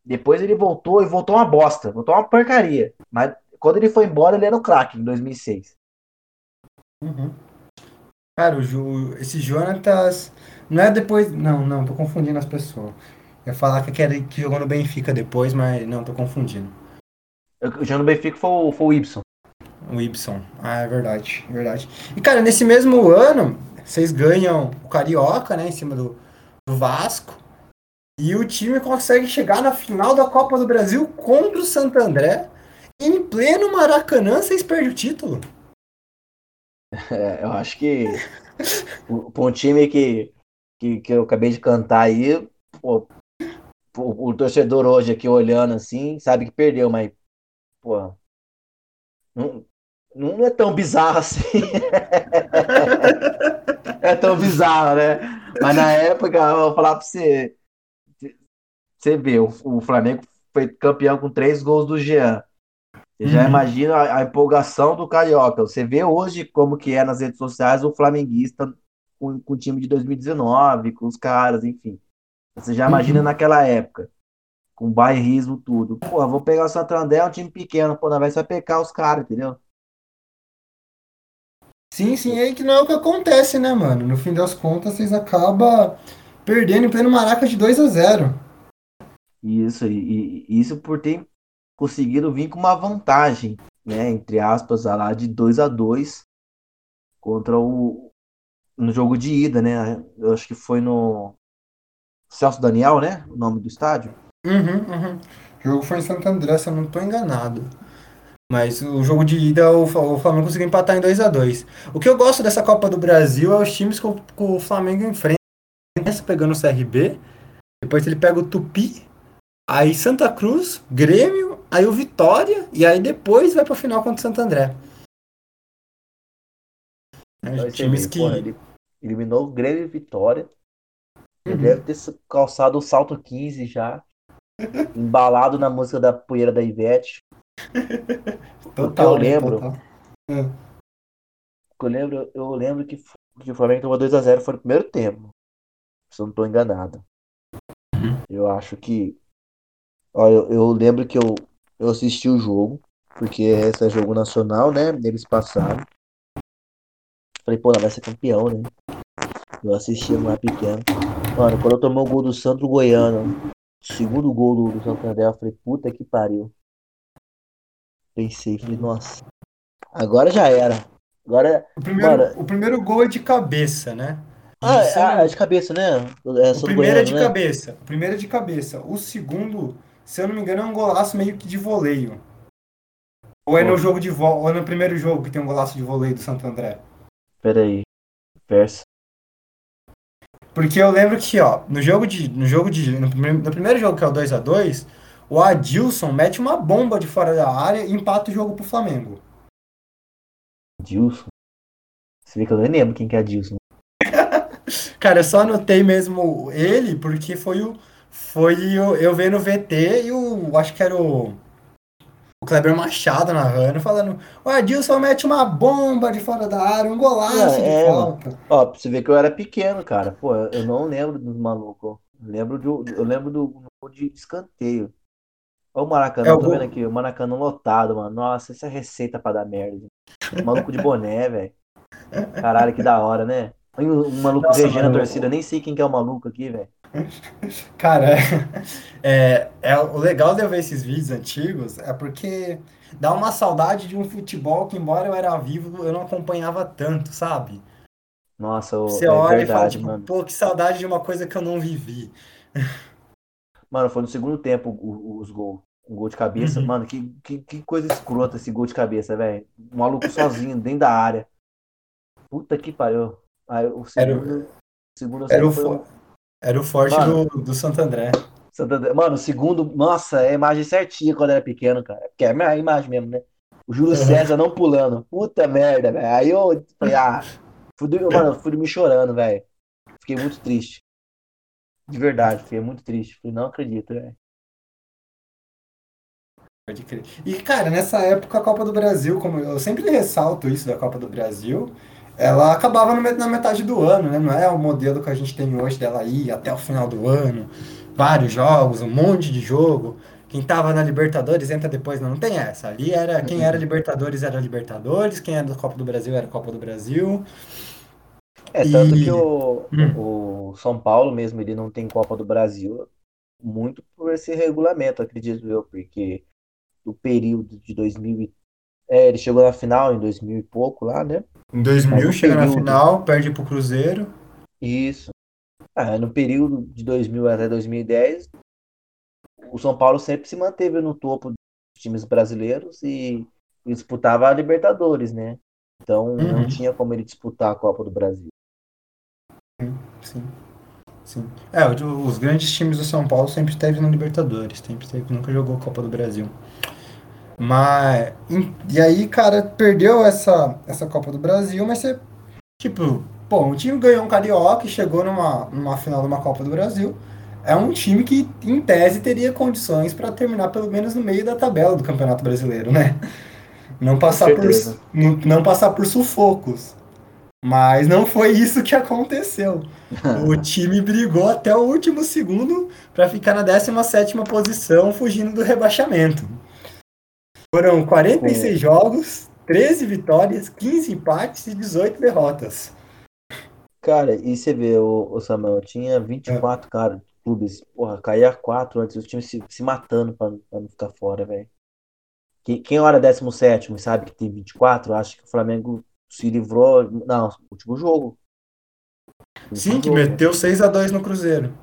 [SPEAKER 2] Depois ele voltou e voltou uma bosta, voltou uma porcaria. Mas quando ele foi embora, ele era o craque em 2006.
[SPEAKER 1] Uhum. Cara, o Ju, esse Jonatas não é depois. Não, não, tô confundindo as pessoas. Eu ia falar que, era, que jogou no Benfica depois, mas não, tô confundindo.
[SPEAKER 2] O já no Benfica foi o, foi o Ibson.
[SPEAKER 1] O Ibson. Ah, é verdade, é verdade. E, cara, nesse mesmo ano, vocês ganham o Carioca, né, em cima do, do Vasco. E o time consegue chegar na final da Copa do Brasil contra o Santo André. Em pleno Maracanã, vocês perdem o título.
[SPEAKER 2] É, eu acho que para um time que que, que eu acabei de cantar aí, pô, o, o, torcedor hoje aqui olhando assim, sabe que perdeu, mas, pô, não, não é tão bizarro assim. (laughs) é tão bizarro, né? Mas na época, eu vou falar pra você, você vê, o, o Flamengo foi campeão com três gols do Jean. Você já uhum. imagina a, a, empolgação do Carioca. Você vê hoje como que é nas redes sociais o flamenguista com, com o time de 2019, com os caras, enfim. Você já imagina uhum. naquela época, com bairrismo, tudo. Pô, vou pegar o Santander, é um time pequeno, pô, na vai pecar os caras, entendeu?
[SPEAKER 1] Sim, sim, é aí que não é o que acontece, né, mano? No fim das contas, vocês acabam perdendo em pleno Maraca de 2 a 0
[SPEAKER 2] Isso, e, e, isso por ter conseguido vir com uma vantagem, né, entre aspas, lá de 2 a 2 contra o, no jogo de ida, né? Eu acho que foi no Celso Daniel, né? O nome do estádio.
[SPEAKER 1] Uhum, uhum. O jogo foi em Santo André, se eu não estou enganado. Mas o jogo de ida, o Flamengo conseguiu empatar em 2 a 2 O que eu gosto dessa Copa do Brasil é os times que o Flamengo enfrenta. Pegando o CRB, depois ele pega o Tupi, aí Santa Cruz, Grêmio, aí o Vitória, e aí depois vai para a final contra o Santo André.
[SPEAKER 2] É, times que. Ele eliminou o Grêmio e Vitória. Ele uhum. deve ter calçado o salto 15 já. (laughs) embalado na música da poeira da Ivete. (laughs) Total, eu lembro. Total. É. Eu lembro, eu lembro que, que o Flamengo tomou 2x0 foi no primeiro tempo. Se eu não estou enganado. Uhum. Eu acho que. Ó, eu, eu lembro que eu, eu assisti o jogo, porque esse é jogo nacional, né? Eles passaram. Falei, pô, ela vai ser campeão, né? Eu assisti lá pequeno. Mano, quando eu tomei o gol do Santo Goiano, segundo gol do, do Santander, eu falei, puta que pariu. Pensei, falei, nossa. Agora já era. Agora.
[SPEAKER 1] O primeiro, mano... o primeiro gol é de cabeça, né?
[SPEAKER 2] Ah, é, ah, é de cabeça, né?
[SPEAKER 1] É o primeiro é de né? cabeça. O primeiro é de cabeça. O segundo, se eu não me engano, é um golaço meio que de voleio. Ou é no jogo de vo... ou é no primeiro jogo que tem um golaço de voleio do Santo André?
[SPEAKER 2] Pera aí. Verso.
[SPEAKER 1] Porque eu lembro que, ó, no jogo de. No jogo de. No primeiro, no primeiro jogo, que é o 2 a 2 o Adilson mete uma bomba de fora da área e empata o jogo pro Flamengo.
[SPEAKER 2] Adilson? Você vê que eu nem lembro quem que é Adilson. (laughs)
[SPEAKER 1] Cara, eu só anotei mesmo ele porque foi o. Foi o, eu vendo o VT e o. Acho que era o. O Kleber Machado narrando, falando: o Adilson mete uma bomba de fora da área, um golaço é, de falta.
[SPEAKER 2] Ó, pra você ver que eu era pequeno, cara. Pô, eu não lembro dos malucos. Lembro do, eu lembro do, do de escanteio. Olha o Maracanã, é, tô vendo aqui, o Maracanã lotado, mano. Nossa, essa é receita pra dar merda. Maluco de boné, (laughs) velho. Caralho, que da hora, né? Um, um maluco Nossa, regendo a torcida, nem sei quem que é o maluco aqui, velho.
[SPEAKER 1] Cara, (laughs) é, é, o legal de eu ver esses vídeos antigos é porque dá uma saudade de um futebol que, embora eu era vivo, eu não acompanhava tanto, sabe?
[SPEAKER 2] Nossa,
[SPEAKER 1] Você é olha verdade, e fala, tipo, mano. pô, que saudade de uma coisa que eu não vivi.
[SPEAKER 2] Mano, foi no segundo tempo os gols. Um gol de cabeça. Uhum. Mano, que, que, que, coisa escrota esse gol de cabeça, velho. Um maluco sozinho, dentro da área. Puta que pariu. Aí, o segundo, era, segundo
[SPEAKER 1] era, o, foi... era o forte Mano, do, do Santo André.
[SPEAKER 2] Santo André. Mano, segundo, nossa, é a imagem certinha quando era pequeno, cara. Porque é a imagem mesmo, né? O Júlio. César não pulando. Puta merda, velho. Aí eu falei, ah, fui, mano, fui dormir chorando, velho. Fiquei muito triste. De verdade, fiquei muito triste. Falei, não acredito, velho.
[SPEAKER 1] Pode crer. E, cara, nessa época a Copa do Brasil, como eu sempre ressalto isso da Copa do Brasil, ela acabava na metade do ano, né? Não é o modelo que a gente tem hoje dela ir até o final do ano, vários jogos, um monte de jogo. Quem tava na Libertadores entra depois, não, não tem essa. Ali era quem era Libertadores era Libertadores, quem era da Copa do Brasil era Copa do Brasil.
[SPEAKER 2] É, tanto e... que o, hum. o São Paulo mesmo, ele não tem Copa do Brasil muito por esse regulamento, acredito eu, porque o período de 2000 é, ele chegou na final em 2000 e pouco lá, né?
[SPEAKER 1] Em 2000 chega período... na final, perde pro Cruzeiro.
[SPEAKER 2] Isso. Ah, no período de 2000 até 2010, o São Paulo sempre se manteve no topo dos times brasileiros e, disputava a Libertadores, né? Então uhum. não tinha como ele disputar a Copa do Brasil.
[SPEAKER 1] Sim. Sim. É, os grandes times do São Paulo sempre esteve na Libertadores, sempre esteve, nunca jogou a Copa do Brasil. Mas. E aí, cara, perdeu essa, essa Copa do Brasil, mas você. Tipo, bom, o time ganhou um Carioca e chegou numa, numa final de uma Copa do Brasil. É um time que, em tese, teria condições para terminar pelo menos no meio da tabela do Campeonato Brasileiro, né? Não passar, por, não, não passar por sufocos. Mas não foi isso que aconteceu. o (laughs) time brigou até o último segundo para ficar na 17 posição, fugindo do rebaixamento. Foram 46 é. jogos, 13 vitórias, 15 empates e 18 derrotas.
[SPEAKER 2] Cara, e você vê, o, o Samuel, tinha 24 é. cara, clubes, porra, caía 4 antes, os times se, se matando pra, pra não ficar fora, velho. Quem, quem olha 17 sabe que tem 24, acha que o Flamengo se livrou. Não, último jogo.
[SPEAKER 1] Sim, que meteu 6 a 2 no Cruzeiro.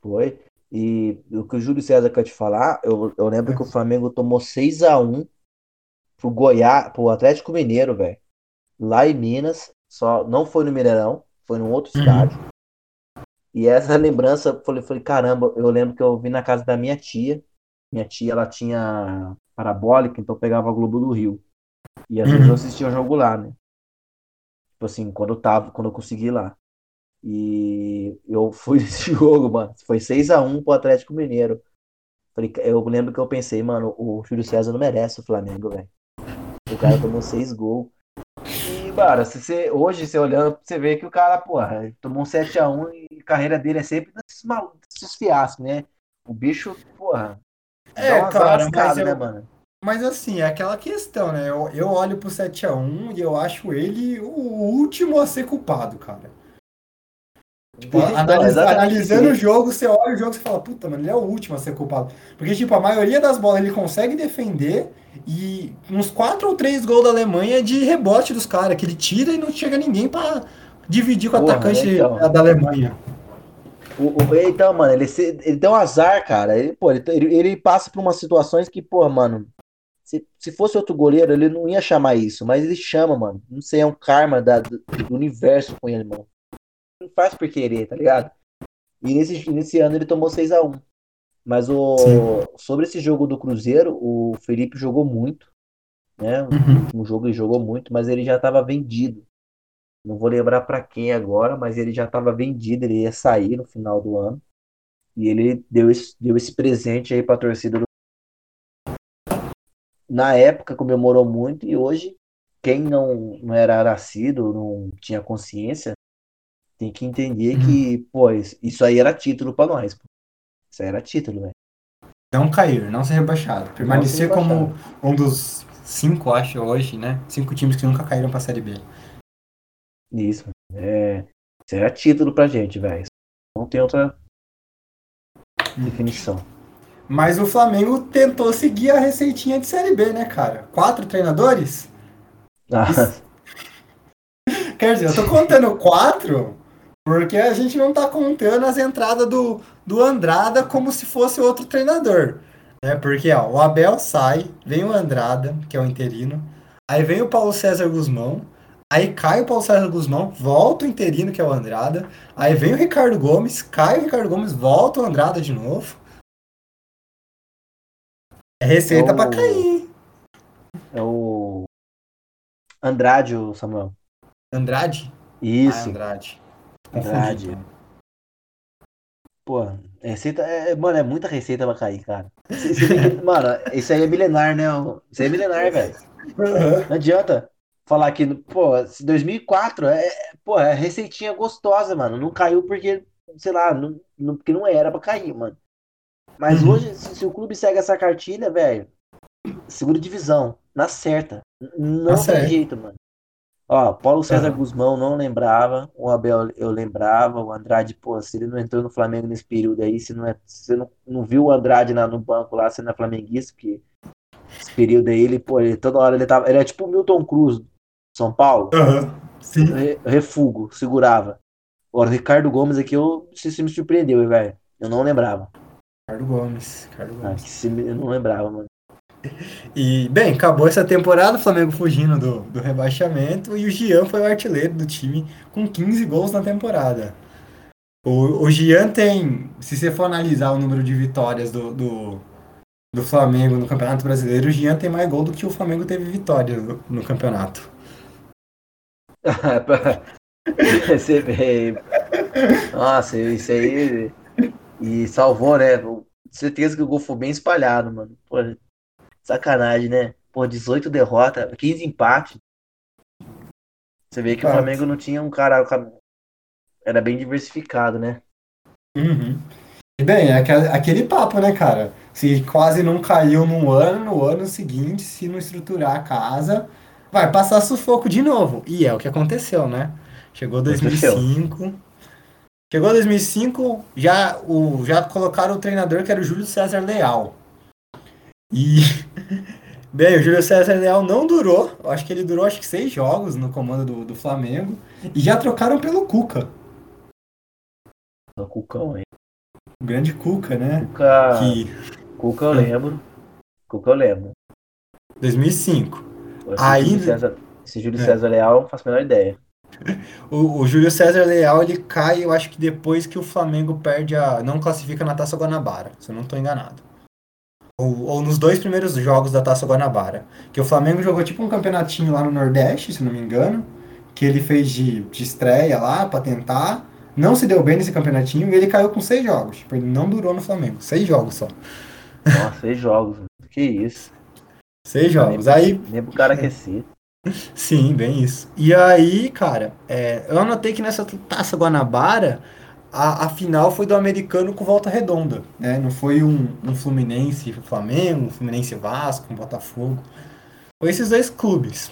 [SPEAKER 2] Foi. E o que o Júlio César quer te falar, eu, eu lembro que o Flamengo tomou 6 a 1 pro Goiás, pro Atlético Mineiro, velho. Lá em Minas, só não foi no Mineirão, foi num outro uhum. estádio. E essa lembrança, falei, falei, caramba, eu lembro que eu vi na casa da minha tia. Minha tia, ela tinha parabólica, então pegava a Globo do Rio. E às vezes eu uhum. assistia o jogo lá, né? Tipo assim, quando eu tava, quando eu consegui lá. E eu fui (laughs) nesse jogo, mano. Foi 6 a 1 pro Atlético Mineiro. Eu lembro que eu pensei, mano, o Júlio César não merece o Flamengo, velho. O cara tomou 6 gols. E, mano, se você, hoje, você olhando, você vê que o cara, porra, tomou um 7x1 e a carreira dele é sempre nesses, nesses fiascos, né? O bicho, porra.
[SPEAKER 1] É, cara, mas, eu, né, mano? mas assim, é aquela questão, né? Eu, eu olho pro 7x1 e eu acho ele o último a ser culpado, cara. Tipo, então, analisa, analisando o jogo, você olha o jogo e fala, puta, mano, ele é o último a ser culpado. Porque, tipo, a maioria das bolas ele consegue defender e uns quatro ou três gols da Alemanha é de rebote dos caras, que ele tira e não chega ninguém para dividir com o Porra, atacante então. da Alemanha.
[SPEAKER 2] O, o, então, mano, ele, ele tem um azar, cara. Ele, pô, ele, ele passa por umas situações que, pô, mano, se, se fosse outro goleiro, ele não ia chamar isso, mas ele chama, mano. Não sei, é um karma da, do, do universo com ele, mano. Não faz por querer, tá ligado? E nesse, nesse ano ele tomou 6 a 1 Mas o, sobre esse jogo do Cruzeiro, o Felipe jogou muito. Né? Uhum. Um jogo ele jogou muito, mas ele já estava vendido. Não vou lembrar para quem agora, mas ele já estava vendido, ele ia sair no final do ano. E ele deu esse, deu esse presente aí para a torcida do... Na época comemorou muito e hoje quem não, não era nascido, não tinha consciência, tem que entender que, pô, isso aí era título para nós. Pô. Isso aí era título, velho.
[SPEAKER 1] Não cair, não ser rebaixado. Permanecer ser como um dos cinco, acho, hoje, né? Cinco times que nunca caíram pra Série B.
[SPEAKER 2] Isso. É, isso era título pra gente, velho. Não tem outra definição.
[SPEAKER 1] Mas o Flamengo tentou seguir a receitinha de Série B, né, cara? Quatro treinadores? Ah. Isso... Quer dizer, eu tô contando quatro porque a gente não tá contando as entradas do, do Andrada como se fosse outro treinador. Né? Porque ó, o Abel sai, vem o Andrada, que é o interino, aí vem o Paulo César Guzmão, Aí cai o Paulo César Guzmão, volta o interino, que é o Andrada. Aí vem o Ricardo Gomes, cai o Ricardo Gomes, volta o Andrada de novo. É receita é o... pra cair.
[SPEAKER 2] É o. Andrade, o Samuel.
[SPEAKER 1] Andrade?
[SPEAKER 2] Isso.
[SPEAKER 1] Ah, Andrade.
[SPEAKER 2] Andrade. Então. Pô, receita. É, mano, é muita receita pra cair, cara. mano, isso aí é milenar, né? Isso aí é milenar, velho. Não adianta falar que, pô, 2004 é, pô, é receitinha gostosa, mano. Não caiu porque, sei lá, não, não, porque não era pra cair, mano. Mas uhum. hoje, se, se, o clube segue essa cartilha, velho, segunda divisão, na certa. Não tem jeito, mano. Ó, Paulo César uhum. Guzmão não lembrava, o Abel eu lembrava, o Andrade, pô, se ele não entrou no Flamengo nesse período aí, se não é, se você não, não viu o Andrade na, no banco lá, sendo é flamenguista, porque esse período aí, ele, pô, ele, toda hora ele tava, ele é tipo o Milton Cruz são Paulo.
[SPEAKER 1] Uhum. Sim.
[SPEAKER 2] Re, refugo, segurava. Agora, o Ricardo Gomes aqui, eu, se me surpreendeu, velho. Eu não lembrava.
[SPEAKER 1] Ricardo Gomes. Ricardo
[SPEAKER 2] ah, Gomes. Ah, eu não lembrava, mano.
[SPEAKER 1] E, bem, acabou essa temporada, o Flamengo fugindo do, do rebaixamento e o Gian foi o artilheiro do time com 15 gols na temporada. O, o Gian tem, se você for analisar o número de vitórias do, do, do Flamengo no Campeonato Brasileiro, o Gian tem mais gol do que o Flamengo teve vitórias no, no campeonato. (laughs)
[SPEAKER 2] Vê. Nossa, isso aí. E salvou, né? Certeza que o gol foi bem espalhado, mano. Pô, sacanagem, né? Pô, 18 derrotas, 15 empates. Você vê que o Flamengo não tinha um cara. Era bem diversificado, né?
[SPEAKER 1] Uhum. Bem, é aquele papo, né, cara? Se quase não caiu num ano, no ano seguinte, se não estruturar a casa, vai passar sufoco de novo. E é o que aconteceu, né? Chegou 2005. Aconteceu. Chegou 2005, já, o, já colocaram o treinador que era o Júlio César Leal. E, (laughs) bem, o Júlio César Leal não durou. Acho que ele durou acho que seis jogos no comando do, do Flamengo. E já trocaram pelo Cuca.
[SPEAKER 2] O Cucão?
[SPEAKER 1] O grande Cuca, né?
[SPEAKER 2] Cuca, que... Cuca eu lembro. Cuca eu lembro.
[SPEAKER 1] 2005.
[SPEAKER 2] Aí... Júlio César, esse Júlio é. César Leal, não faço a menor ideia. (laughs)
[SPEAKER 1] O, o, Júlio César Leal ele cai, eu acho que depois que o Flamengo perde a. não classifica na Taça Guanabara, se eu não estou enganado. Ou, ou, nos dois primeiros jogos da Taça Guanabara. Que o Flamengo jogou tipo um campeonatinho lá no Nordeste, se não me engano. Que ele fez de, de estreia lá para tentar. Não se deu bem nesse campeonatinho e ele caiu com seis jogos. Tipo, ele não durou no Flamengo. Seis jogos só.
[SPEAKER 2] Nossa, seis jogos. Que isso.
[SPEAKER 1] Seis jogos. Aí. (laughs)
[SPEAKER 2] Nem pro cara aquecer.
[SPEAKER 1] Sim, bem isso. E aí, cara, é, eu anotei que nessa taça Guanabara, a, a, final foi do americano com volta redonda. Né? Não foi um, um Fluminense Flamengo, um Fluminense Vasco, um Botafogo. Foi esses dois clubes.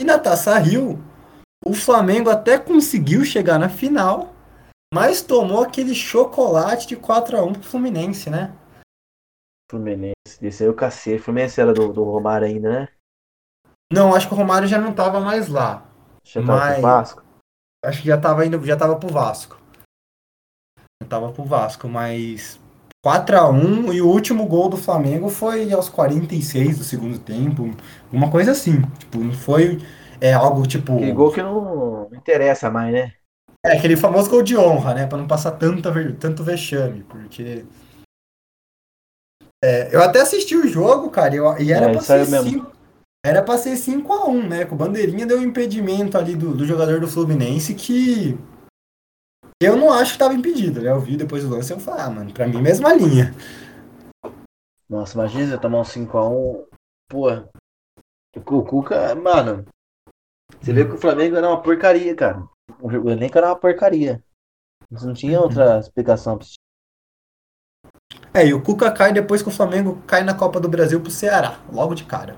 [SPEAKER 1] E na Taça Rio, o Flamengo até conseguiu chegar na final, mas tomou aquele chocolate de 4x1 pro Fluminense, né?
[SPEAKER 2] Fluminense, esse aí é o cacete. Fluminense era do, do Romário ainda, né?
[SPEAKER 1] Não, acho que o Romário já não tava mais lá.
[SPEAKER 2] Já tava mas... pro Vasco?
[SPEAKER 1] Acho que já tava indo, já tava pro Vasco. Já tava pro Vasco, mas 4 a 1 e o último gol do Flamengo foi aos 46 do segundo tempo. Uma coisa assim. Tipo, não foi é, algo tipo.
[SPEAKER 2] Aquele gol que não, interessa mais, né?
[SPEAKER 1] É, aquele famoso gol de honra, né? Pra não passar tanta, tanto vexame, porque. É, eu até assisti o jogo, cara, eu, e era é, pra ser 5. Era pra ser 5x1, né? Com o Bandeirinha deu um impedimento ali do, do jogador do Fluminense que. Eu não acho que tava impedido, né? Eu vi depois do lance e eu falei, ah, mano, pra mim mesma linha.
[SPEAKER 2] Nossa, imagina tomar um 5x1. Pô. O Cuca, mano. Você vê que o Flamengo era uma porcaria, cara. O elenco era uma porcaria. Não tinha outra explicação pra
[SPEAKER 1] É, e o Cuca cai depois que o Flamengo cai na Copa do Brasil pro Ceará, logo de cara.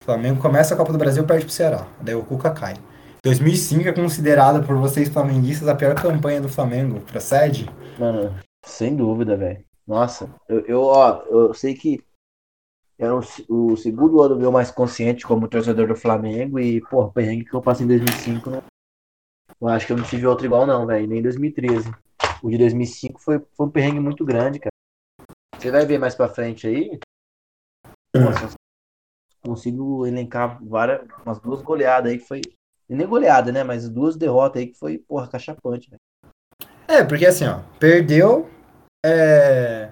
[SPEAKER 1] O Flamengo começa a Copa do Brasil e perde pro Ceará. Daí o Cuca cai. 2005 é considerada por vocês flamenguistas a pior campanha do Flamengo. Procede?
[SPEAKER 2] Mano, sem dúvida, velho. Nossa, eu, eu, ó, eu sei que era o, o, segundo ano meu mais consciente como torcedor do Flamengo e, pô, o perrengue que eu passei em 2005, não, eu acho que eu não tive outro igual não, velho, nem em 2013. O de 2005 foi, foi um perrengue muito grande, cara. Você vai ver mais pra frente aí. Nossa, consigo elencar várias, umas duas goleadas aí que foi. Nem goleada, né? Mas duas derrotas aí que foi, porra, cachapante, velho.
[SPEAKER 1] É, porque assim, ó, perdeu. É,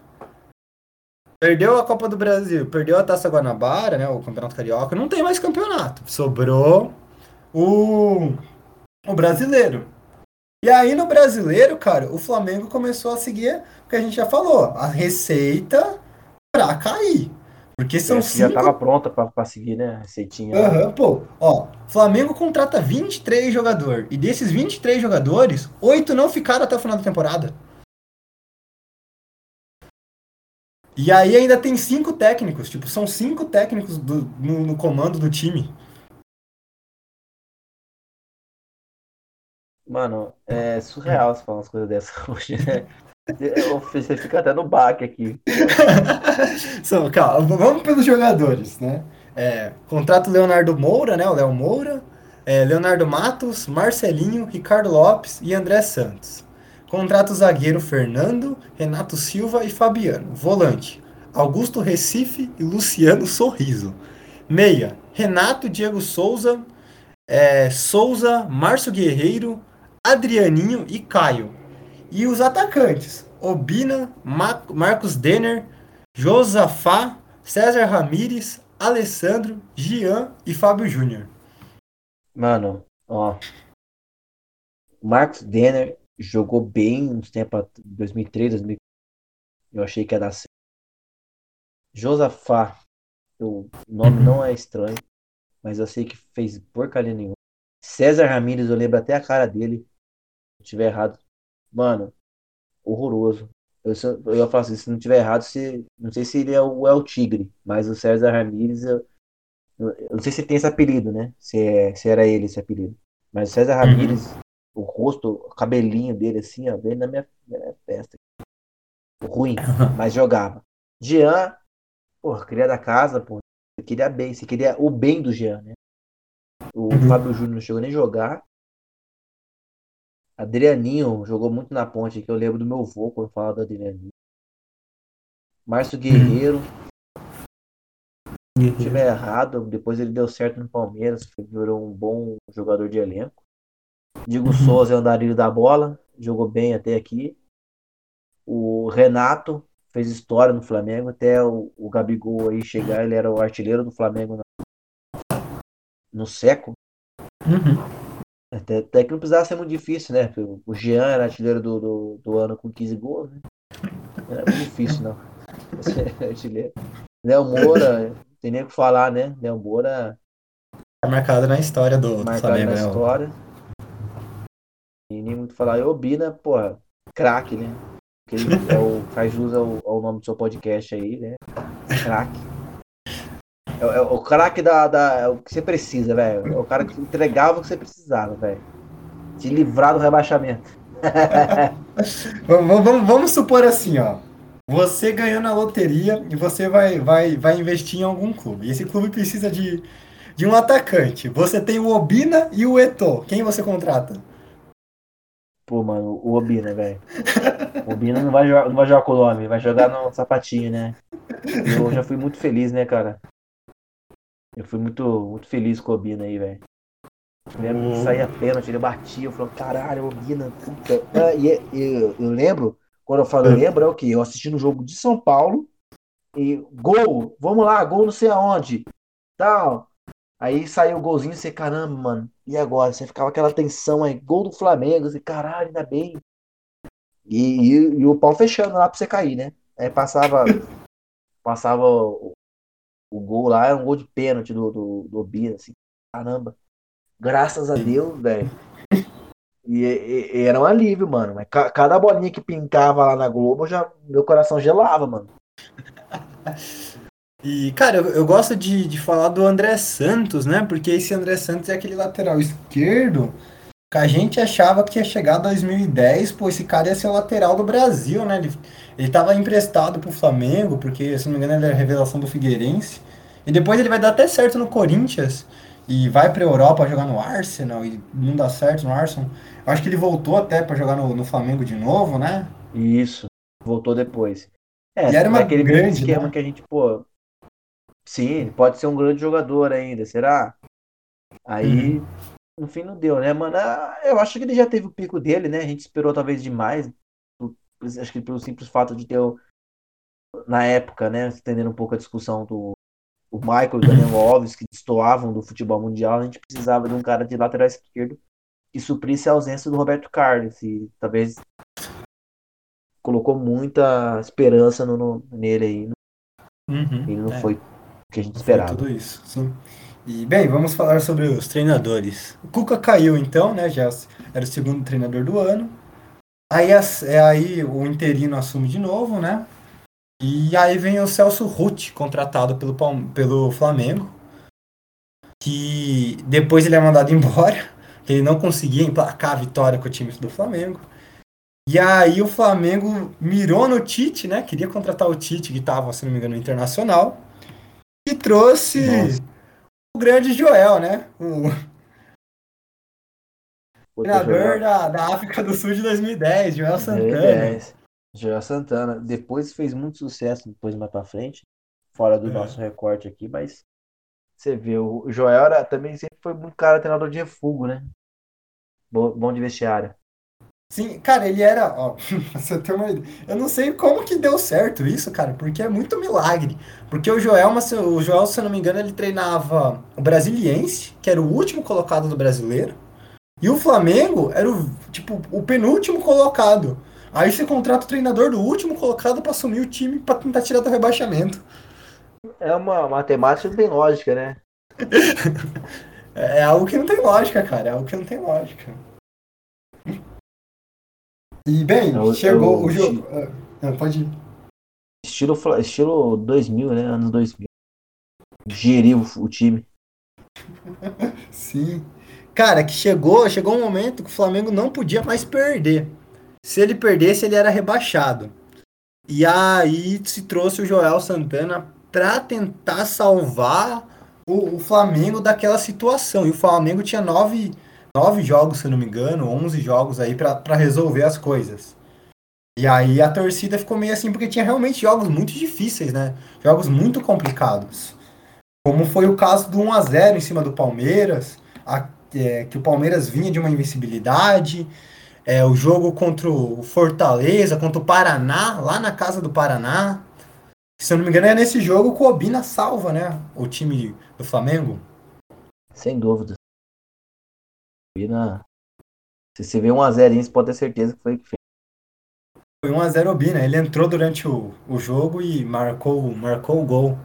[SPEAKER 1] Perdeu a Copa do Brasil, perdeu a Taça Guanabara, né, o Campeonato Carioca, não tem mais campeonato. Sobrou o, o brasileiro. E aí no brasileiro, cara, o Flamengo começou a seguir o que a gente já falou, a receita pra cair. Porque são cinco...
[SPEAKER 2] Já tava pronta pra, pra seguir, né? Receitinha.
[SPEAKER 1] Uhum, pô, ó, Flamengo contrata 23 jogadores. E desses 23 jogadores, oito não ficaram até o final da temporada. E aí ainda tem cinco técnicos, tipo, são cinco técnicos do, no, no comando do time.
[SPEAKER 2] Mano, é surreal você falar umas coisas dessas (laughs) hoje, né? Você fica até no baque aqui. (laughs)
[SPEAKER 1] so, calma, vamos pelos jogadores, né? É, contrato Leonardo Moura, né? O Léo Moura, é, Leonardo Matos, Marcelinho, Ricardo Lopes e André Santos. Contrata o zagueiro Fernando, Renato Silva e Fabiano. Volante, Augusto Recife e Luciano Sorriso. Meia, Renato Diego Souza, é, Souza, Márcio Guerreiro, Adrianinho e Caio. E os atacantes, Obina, Mar Marcos Denner, Josafá, César Ramires, Alessandro, Gian e Fábio Júnior.
[SPEAKER 2] Mano, ó. Marcos Denner jogou bem uns tempos, 2003, 2004. Eu achei que ia dar certo. Josafá, o nome não é estranho, mas eu sei que fez porcaria nenhuma. César Ramírez, eu lembro até a cara dele. Se eu tiver errado, mano, horroroso. Eu, eu ia falar assim, se não tiver errado, se, não sei se ele é o, é o Tigre, mas o César Ramírez, eu, eu, não sei se tem esse apelido, né? Se, é, se era ele esse apelido. Mas o César Ramírez, uhum o rosto, o cabelinho dele assim, ó, bem na minha, minha festa. Ruim, (laughs) mas jogava. Jean, porra, queria da casa, pô. Você queria bem, você queria o bem do Jean, né? O uhum. Fábio Júnior não chegou nem jogar. Adrianinho jogou muito na ponte, que eu lembro do meu avô quando falava do Adrianinho. Márcio Guerreiro. Se tiver errado, depois ele deu certo no Palmeiras, virou um bom jogador de elenco. Digo Souza é o andarilho da bola, jogou bem até aqui. O Renato fez história no Flamengo, até o, o Gabigol aí chegar, ele era o artilheiro do Flamengo no, no século. Uhum. Até, até, que não precisava ser muito difícil, né? O Jean era artilheiro do, do, do ano com 15 gols, né? Não era muito difícil, não. (laughs) artilheiro. Léo Moura, não tem nem o que falar, né? Léo Moura.
[SPEAKER 1] Tá marcado na história do, do Flamengo, na
[SPEAKER 2] né? história. E nem muito falar. E o Bina, porra, craque, né? Que é o, faz jus ao, ao, nome do seu podcast aí, né? Craque. É, é, o craque da, da. É o que você precisa, velho. É o cara que entregava o que você precisava, velho. te livrar do rebaixamento. (laughs)
[SPEAKER 1] vamos, vamos, vamos supor assim, ó. Você ganhou na loteria e você vai, vai, vai investir em algum clube. E esse clube precisa de, de um atacante. Você tem o Obina e o Eto. Quem você contrata?
[SPEAKER 2] Pô, mano, o Obina, velho. O Obina não vai jogar, não vai jogar com o nome, vai jogar no sapatinho, né? Eu já fui muito feliz, né, cara? Eu fui muito, muito feliz com o Obina aí, velho. Lembro que uhum. saía pênalti, ele batia, eu falei, caralho, Obina, puta. Ah, e, eu, eu lembro, quando eu falo eu lembro, é o quê? Eu assisti no jogo de São Paulo e gol, vamos lá, gol não sei aonde, tal. Aí saiu o golzinho e você, caramba, mano, e agora? Você ficava aquela tensão aí, gol do Flamengo, você, caralho, ainda bem. E, e, e, o pau fechando lá pra você cair, né? Aí passava. passava o, o gol lá, era um gol de pênalti do, do, do Bira, assim. Caramba. Graças a Deus, velho. E, e, era um alívio, mano. Mas cada bolinha que pincava lá na Globo, já, meu coração gelava, mano. (laughs)
[SPEAKER 1] E, cara, eu, eu gosto de, de falar do André Santos, né? Porque esse André Santos é aquele lateral esquerdo que a gente achava que ia chegar 2010, pô, esse cara ia ser o lateral do Brasil, né? Ele, ele tava emprestado pro Flamengo, porque, se não me engano, ele é a revelação do Figueirense. E depois ele vai dar até certo no Corinthians e vai pra Europa jogar no Arsenal e não dá certo no Arsenal. Eu acho que ele voltou até para jogar no, no Flamengo de novo, né?
[SPEAKER 2] Isso, voltou depois.
[SPEAKER 1] É, e era uma aquele grande,
[SPEAKER 2] esquema né? que a gente, pô, Sim, pode ser um grande jogador ainda, será? Aí, uhum. No fim, não deu, né, mano? Ah, eu acho que ele já teve o pico dele, né? A gente esperou talvez demais. Acho que pelo simples fato de ter, na época, né? Estendendo um pouco a discussão do o Michael e o Daniel Alves, que destoavam do futebol mundial, a gente precisava de um cara de lateral esquerdo que suprisse a ausência do Roberto Carlos. E talvez colocou muita esperança no, no nele aí. Uhum, ele não é. foi que a gente esperava.
[SPEAKER 1] Tudo isso, sim. E, bem, vamos falar sobre os treinadores. O Cuca caiu então, né? Já era o segundo treinador do ano. Aí, é aí o interino assume de novo, né? E aí vem o Celso Ruth, contratado pelo, pelo Flamengo. Que depois ele é mandado (laughs) embora. Ele não conseguia emplacar a vitória com o time do Flamengo. E aí o Flamengo mirou no Tite, né? Queria contratar o Tite, que estava, se não me engano, no Internacional. E trouxe Nossa. O grande Joel, né? O treinador da, da África do Sul de 2010, Joel Santana. 2010.
[SPEAKER 2] Joel Santana. Depois fez muito sucesso, depois mais pra frente, fora do é. nosso recorte aqui, mas você vê, o Joel era, também sempre foi muito cara treinador de refugo, né? Bom de vestiário.
[SPEAKER 1] Sim, cara, ele era. Ó, (laughs) você tem uma ideia. Eu não sei como que deu certo isso, cara, porque é muito milagre. Porque o Joel, o Joel, se eu não me engano, ele treinava o Brasiliense, que era o último colocado do brasileiro. E o Flamengo era o, tipo, o penúltimo colocado. Aí você contrata o treinador do último colocado para assumir o time para tentar tirar do rebaixamento.
[SPEAKER 2] É uma matemática que não tem lógica, né? (laughs)
[SPEAKER 1] é algo que não tem lógica, cara. É algo que não tem lógica. E bem, eu, chegou eu, o jogo. Ah, pode ir.
[SPEAKER 2] Estilo, estilo 2000, né? Anos 2000. Gerir o, o time. (laughs)
[SPEAKER 1] Sim. Cara, que chegou, chegou um momento que o Flamengo não podia mais perder. Se ele perdesse, ele era rebaixado. E aí se trouxe o Joel Santana para tentar salvar o, o, Flamengo daquela situação. E o Flamengo tinha nove nove jogos, se não me engano, 11 jogos aí para resolver as coisas. E aí a torcida ficou meio assim, porque tinha realmente jogos muito difíceis, né? Jogos muito complicados. Como foi o caso do 1x0 em cima do Palmeiras, a, é, que o Palmeiras vinha de uma invencibilidade. É, o jogo contra o Fortaleza, contra o Paraná, lá na casa do Paraná. Se eu não me engano, é nesse jogo que o Obina salva, né? O time do Flamengo.
[SPEAKER 2] Sem dúvida. Obina. Se você vê 1x0, você pode ter certeza que foi que fez.
[SPEAKER 1] Foi 1x0 Obina. Ele entrou durante o, o jogo e marcou, marcou o gol.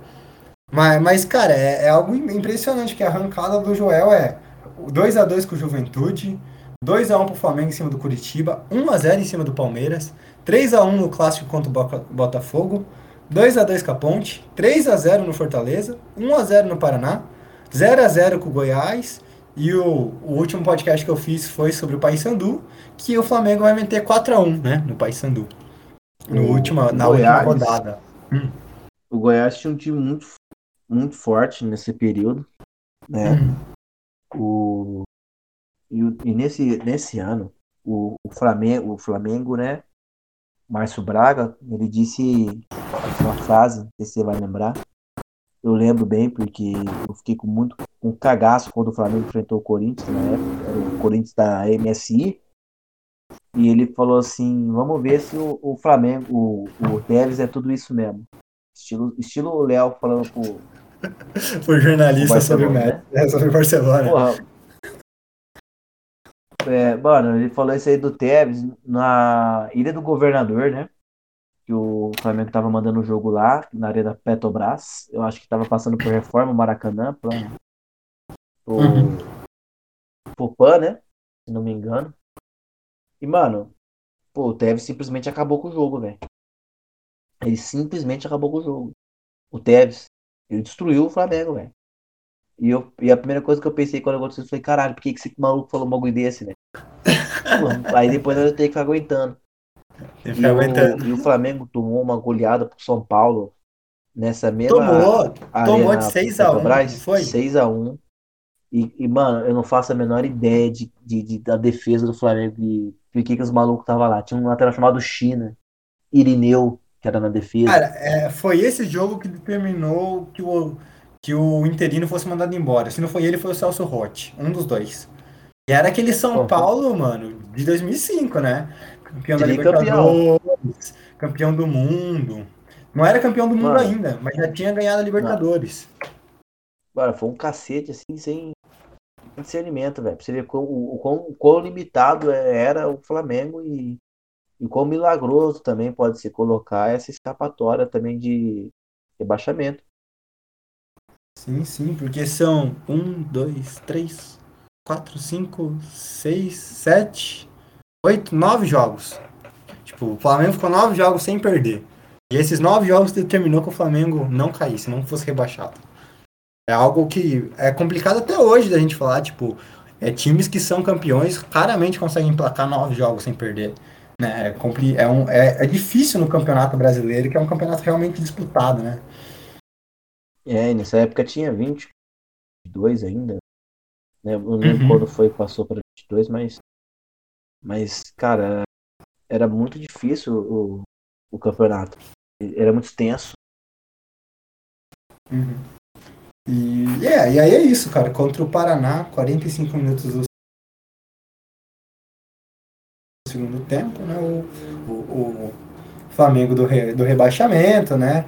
[SPEAKER 1] Mas, mas cara, é, é algo impressionante que a arrancada do Joel é 2x2 com o Juventude, 2x1 pro Flamengo em cima do Curitiba, 1x0 em cima do Palmeiras, 3x1 no clássico contra o Botafogo, 2x2 com a Ponte, 3x0 no Fortaleza, 1x0 no Paraná, 0x0 com o Goiás E o, o, último podcast que eu fiz foi sobre o Paysandu, que o Flamengo vai meter 4x1, né? No Paysandu. No
[SPEAKER 2] O-
[SPEAKER 1] última, na
[SPEAKER 2] Goiás-
[SPEAKER 1] última rodada. Hum.
[SPEAKER 2] O Goiás tinha um time muito, muito forte nesse período, né?
[SPEAKER 1] Hum.
[SPEAKER 2] O, e, e nesse, nesse ano, o, o Flamengo, o Flamengo, né? Márcio Braga, ele disse uma frase, não sei se você vai lembrar. Eu lembro bem, porque eu fiquei com muito com cagaço quando o Flamengo enfrentou o Corinthians na época, era o Corinthians da MSI. E ele falou assim: vamos ver se o, o Flamengo, o, o Tevez é tudo isso mesmo. Estilo, estilo o Léo falando pro, (laughs)
[SPEAKER 1] jornalista sobre o Messi, é, (laughs) sobre o Barcelona.
[SPEAKER 2] Porra. É, mano, ele falou isso aí do Tevez na Ilha do Governador, né? Que o Flamengo tava mandando o jogo lá, na Arena Petrobras. Eu acho que tava passando por reforma o Maracanã pro,
[SPEAKER 1] Uhum.
[SPEAKER 2] pro PAN, né? Se não me engano. E, mano, pô, o Tevez simplesmente acabou com o jogo, velho. Ele simplesmente acabou com o jogo. O Tevez. Ele destruiu o Flamengo, velho. E, eu, e a primeira coisa que eu pensei quando eu aconteceu, eu falei, caralho, por que, que esse maluco falou um bagulho desse, velho? (laughs) Pô, Aí depois eu tenho que ficar aguentando. E o, e o Flamengo tomou uma goleada pro São Paulo nessa mesma
[SPEAKER 1] Tomou, tomou de 6 a 1
[SPEAKER 2] Petrobras,
[SPEAKER 1] não foi?
[SPEAKER 2] 6x1. E, e, mano, eu não faço a menor ideia de, de, de- da defesa do Flamengo e por que, que os malucos estavam lá. Tinha um lateral chamado China, Irineu, que era na defesa.
[SPEAKER 1] Cara, é, foi esse jogo que determinou que o, que o interino fosse mandado embora. Se não foi ele, foi o Celso Rotti. Um dos dois. E era aquele São
[SPEAKER 2] Pô,
[SPEAKER 1] Paulo, mano, de 2005, né? Campeão da. Libertadores, campeão do mundo. Não era campeão do mundo
[SPEAKER 2] Mano.
[SPEAKER 1] ainda, mas já tinha ganhado a Libertadores.
[SPEAKER 2] Mano, foi um cacete, assim, sem discernimento, velho. Pra você ver quão- o, o, quão, o quão limitado era o Flamengo e, e quão milagroso também pode se colocar essa escapatória também de rebaixamento.
[SPEAKER 1] Sim, sim, porque são um, dois, três, quatro, cinco, seis, sete, oito, nove jogos. Tipo, o Flamengo ficou nove jogos sem perder. E esses nove jogos determinou que o Flamengo não caísse, não fosse rebaixado. É algo que é complicado até hoje da gente falar, tipo, é, times que são campeões raramente conseguem emplacar nove jogos sem perder. Né? É, é, um, é, é difícil no campeonato brasileiro, que é um campeonato realmente disputado, né?
[SPEAKER 2] É, e nessa época tinha 22 ainda. Né? Eu não lembro
[SPEAKER 1] Uhum.
[SPEAKER 2] quando foi que passou para 22, mas. Mas, cara, era muito difícil o, o campeonato. Era muito tenso.
[SPEAKER 1] Uhum. E, é, e aí é isso, cara. Contra o Paraná, 45 minutos do segundo tempo, né? O, o, o Flamengo do, re- do rebaixamento, né?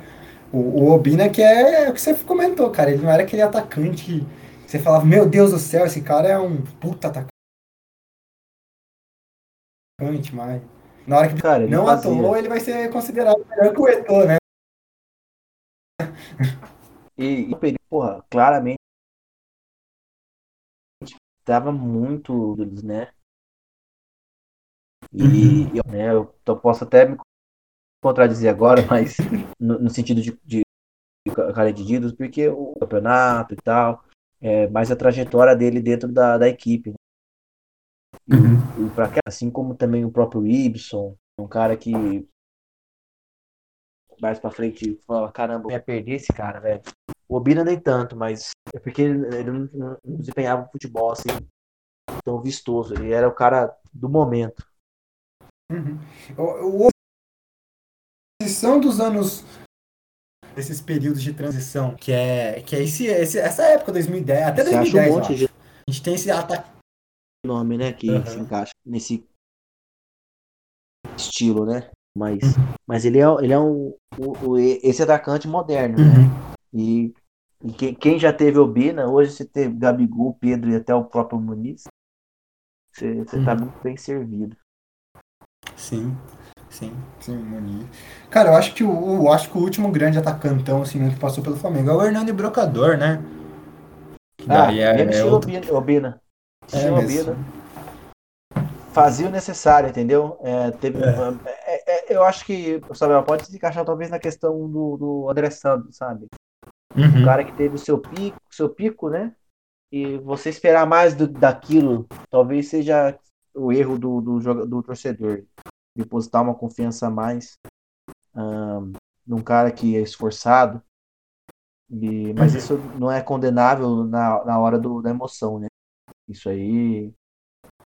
[SPEAKER 1] O, o Obina, que é, o que você comentou, cara. Ele não era aquele atacante que você falava, meu Deus do céu, esse cara é um puta atacante, mas na hora que
[SPEAKER 2] Cara, ele
[SPEAKER 1] não
[SPEAKER 2] fazia.
[SPEAKER 1] atuou, ele vai ser considerado melhor que o Eto'o, né?
[SPEAKER 2] E, e porra, claramente tava muito, né? E eu, né, eu tô- posso até me contradizer agora, mas (laughs) no, no sentido de, de, cara de Didos, porque o campeonato e tal, é mais a trajetória dele dentro da, da equipe. Pra cá, assim como também o próprio Ibson, um cara que mais pra frente fala, caramba, eu ia perder esse cara, velho. O Obina nem tanto, mas é porque ele, não, não- não desempenhava um futebol assim tão vistoso. Ele era o cara do momento.
[SPEAKER 1] Uhum. O, o- a transição dos anos esses períodos de transição, que é que é esse, esse- essa época 2010, até
[SPEAKER 2] Você acha
[SPEAKER 1] 2010,
[SPEAKER 2] um monte de
[SPEAKER 1] A gente tem esse ataque
[SPEAKER 2] nome, né, que
[SPEAKER 1] Aham.
[SPEAKER 2] se encaixa nesse estilo, né? Mas, mas ele é, ele é um, o- o- esse atacante moderno, né?
[SPEAKER 1] Uhum.
[SPEAKER 2] E, e quem, quem já teve Obina, hoje você teve Gabigol, Pedro e até o próprio Muniz, você, você tá
[SPEAKER 1] Uhum.
[SPEAKER 2] muito bem servido.
[SPEAKER 1] Sim, sim, sim, Muniz. Cara, eu acho que o, eu acho que o último grande atacantão assim, que passou pelo Flamengo é o Hernani Brocador, né? Que
[SPEAKER 2] Ah,
[SPEAKER 1] daí é, é outro-
[SPEAKER 2] Obina.
[SPEAKER 1] É.
[SPEAKER 2] Fazia o necessário, entendeu? É, teve, é, é, eu acho que o Samuel pode se encaixar talvez na questão do, do André Santos, sabe?
[SPEAKER 1] Uhum.
[SPEAKER 2] O cara que teve o seu pico, seu pico, né? e você esperar mais do, daquilo, talvez seja o erro do, do, do torcedor. Depositar uma confiança a mais um, num cara que é esforçado. E, mas isso não é condenável na, na hora do, da emoção, né? Isso aí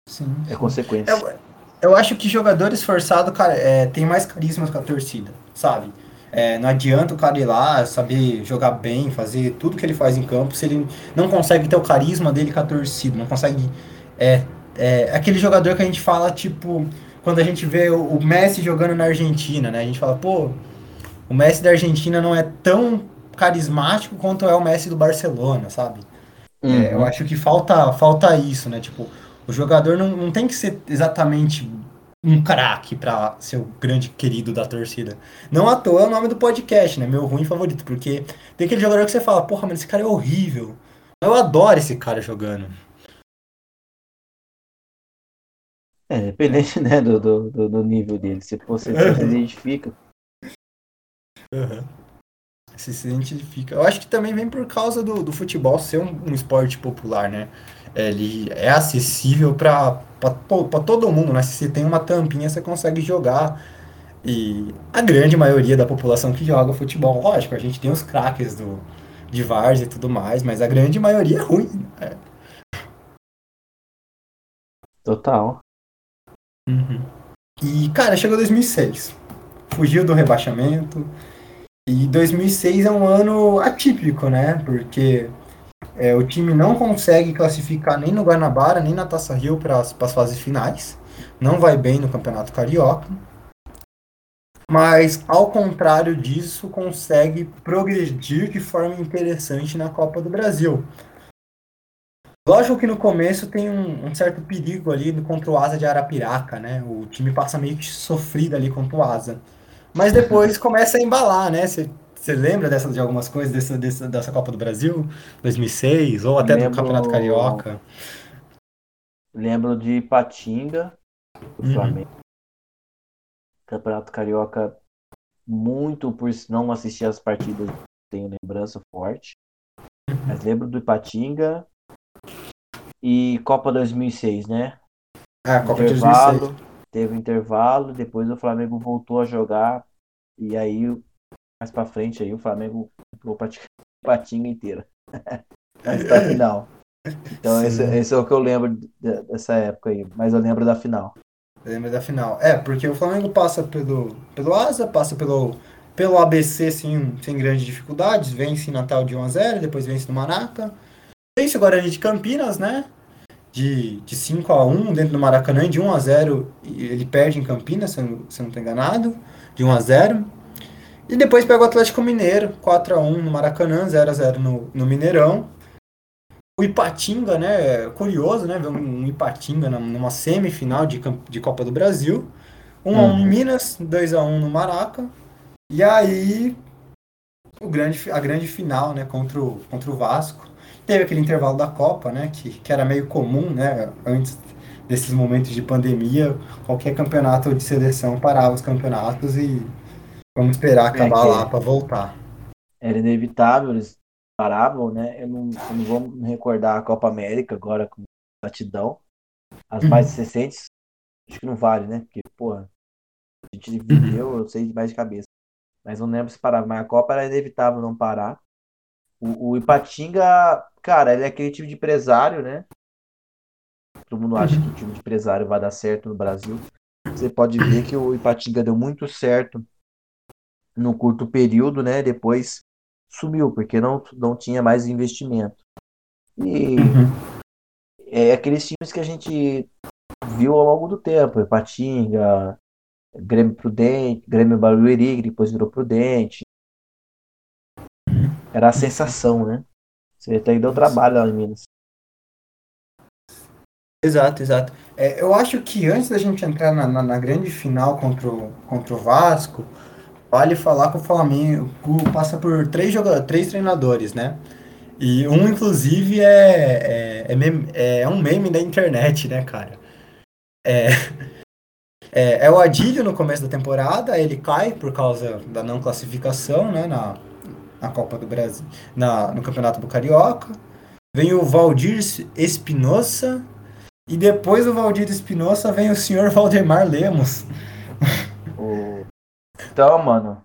[SPEAKER 2] sim, é consequência.
[SPEAKER 1] Eu, eu acho que jogador esforçado, cara, é, tem mais carisma com a torcida, sabe? É, não adianta o cara ir lá, saber jogar bem, fazer tudo que ele faz em campo, se ele não consegue ter o carisma dele com a torcida, não consegue. É, é aquele jogador que a gente fala, tipo, quando a gente vê o, Messi jogando na Argentina, né? A gente fala, pô, o Messi da Argentina não é tão carismático quanto é o Messi do Barcelona, sabe? Uhum. É, eu acho que falta, falta isso, né? Tipo, o jogador não, não tem que ser exatamente um craque para ser o grande querido da torcida. Não à toa é o nome do podcast, né? Meu ruim favorito, porque tem aquele jogador que você fala, porra, mas esse cara é horrível. Eu adoro esse cara jogando.
[SPEAKER 2] É, dependente, né, do, do, do nível dele. Se você uhum. se identifica.
[SPEAKER 1] Uhum. Se identifica. Eu acho que também vem por causa do, do futebol ser um, um esporte popular, né? ele é acessível para todo mundo, né? Se você tem uma tampinha, você consegue jogar. E a grande maioria da população que joga futebol, lógico, a gente tem os craques do, de Vars e tudo mais, mas a grande maioria é ruim. Né?
[SPEAKER 2] Total.
[SPEAKER 1] Uhum. E, cara, chegou 2006. Fugiu do rebaixamento. E 2006 é um ano atípico, né? Porque é, o time não consegue classificar nem no Guanabara, nem na Taça Rio para as fases finais. Não vai bem no Campeonato Carioca. Mas, ao contrário disso, consegue progredir de forma interessante na Copa do Brasil. Lógico que no começo tem um, um, certo perigo ali contra o Asa de Arapiraca, né? O time passa meio que sofrido ali contra o Asa. Mas depois começa a embalar, né? Você você lembra dessa, de algumas coisas dessa, dessa, dessa Copa do Brasil, 2006, ou até lembro, do Campeonato Carioca?
[SPEAKER 2] Lembro de Patinga, do uhum. Flamengo. Campeonato Carioca, muito por não assistir as partidas, tenho lembrança forte. Uhum. Mas lembro do Ipatinga e Copa 2006, né?
[SPEAKER 1] Ah, Copa intervalo, 2006.
[SPEAKER 2] Teve um intervalo, depois o Flamengo voltou a jogar e aí mais pra frente aí o Flamengo comprou patinha (laughs) inteira. (laughs) Mas pra final. Então esse, esse, é o que eu lembro dessa época aí. Mas eu lembro da final.
[SPEAKER 1] Lembro da final. É, porque o Flamengo passa pelo, pelo Asa, passa pelo, pelo ABC sem, sem grandes dificuldades, vence Natal de 1x0, depois vence no Maraca. Vence agora a gente de Campinas, né? De, de 5 a 1 dentro do Maracanã, de 1 a 0 ele perde em Campinas, se eu não, se eu não estou enganado, de 1 a 0 e depois pega o Atlético Mineiro, 4x1 no Maracanã, 0x0 no, no Mineirão. O Ipatinga, né? Curioso, né? Ver um Ipatinga numa semifinal de, de Copa do Brasil. 1x1 uhum. em Minas, 2x1 no Maraca. E aí, o grande, a grande final, né? Contra o, contra o Vasco. Teve aquele intervalo da Copa, né? Que, que era meio comum, né? Antes desses momentos de pandemia, qualquer campeonato de seleção parava os campeonatos e Vamos esperar é acabar é lá para voltar.
[SPEAKER 2] Era inevitável, eles paravam, né? Eu não, eu não vou me recordar a Copa América agora com batidão. As uhum. mais recentes, acho que não vale, né? Porque, porra, a gente uhum. viveu, eu sei mais de cabeça. Mas não lembro se parava. Mas a Copa era inevitável não parar. O, o Ipatinga, cara, ele é aquele tipo de empresário, né? Todo mundo acha que o time de empresário vai dar certo no Brasil. Você pode ver que o Ipatinga deu muito certo no curto período, né? Depois sumiu, porque não, não tinha mais investimento. E uhum. é aqueles times que a gente viu ao longo do tempo, Patinga, Grêmio Prudente, Grêmio Barueri, que depois virou Prudente. Era a sensação, né? Você até deu trabalho lá em Minas.
[SPEAKER 1] Exato, exato. É, eu acho que antes da gente entrar na, na, na grande final contra o, contra o Vasco, Vale falar que o Flamengo passa por três, jogadores, três treinadores, né? E um, inclusive, é, é, é, meme, é um meme da internet, né, cara? É, (laughs) é, é, o Adílio no começo da temporada, ele cai por causa da não classificação, né, na, na Copa do Brasil, na, no Campeonato do Carioca. vem o Valdir Espinosa, e depois do Valdir Espinosa vem o senhor Valdemar Lemos.
[SPEAKER 2] Então, mano,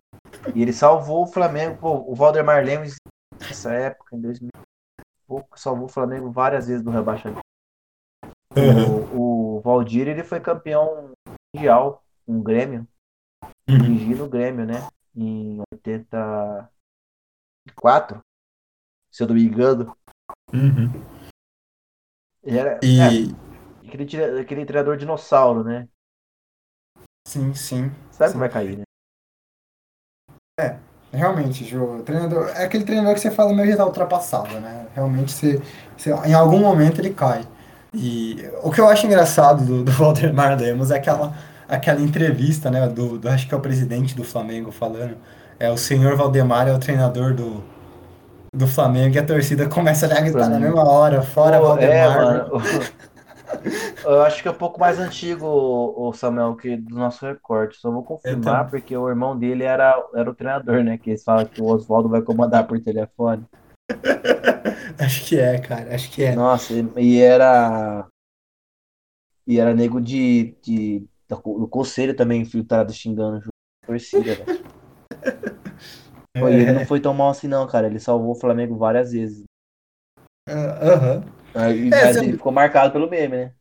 [SPEAKER 2] e ele salvou o Flamengo, pô, o Valdemar Lemos nessa época, em 2000, salvou o Flamengo várias vezes do rebaixamento. Uhum. O, o Valdir, ele foi campeão mundial um Grêmio, uhum. dirigindo o Grêmio, né? Em 84, se eu não me engano.
[SPEAKER 1] Uhum.
[SPEAKER 2] Era, e... É, aquele, aquele treinador dinossauro, né?
[SPEAKER 1] Sim, sim.
[SPEAKER 2] Sabe
[SPEAKER 1] sim.
[SPEAKER 2] que vai cair, né?
[SPEAKER 1] É, realmente, Jô. Treinador, é aquele treinador que você fala meio já tá ultrapassado, né? Realmente, você, você, em algum momento ele cai. E o que eu acho engraçado do, do (laughs) Valdemar Lemos é aquela, aquela entrevista, né? Do, do, acho que é o presidente do Flamengo falando. É o senhor Valdemar é o treinador do, do Flamengo e a torcida começa a gritar na mesma hora, fora Pô, Valdemar. É, mano. (laughs)
[SPEAKER 2] Eu acho que é um pouco mais antigo, o Samuel, que do nosso recorte. Só vou confirmar, porque o irmão dele era, era o treinador, né? Que eles falam que o Oswaldo vai comandar por telefone. (laughs)
[SPEAKER 1] acho que é, cara. Acho que é.
[SPEAKER 2] Nossa, e era. E era nego de. de do conselho também infiltrado xingando a torcida, velho. É. ele não foi tão mal assim, não, cara. Ele salvou o Flamengo várias vezes.
[SPEAKER 1] Aham. Uh
[SPEAKER 2] -huh. é, ele ficou marcado pelo meme, né?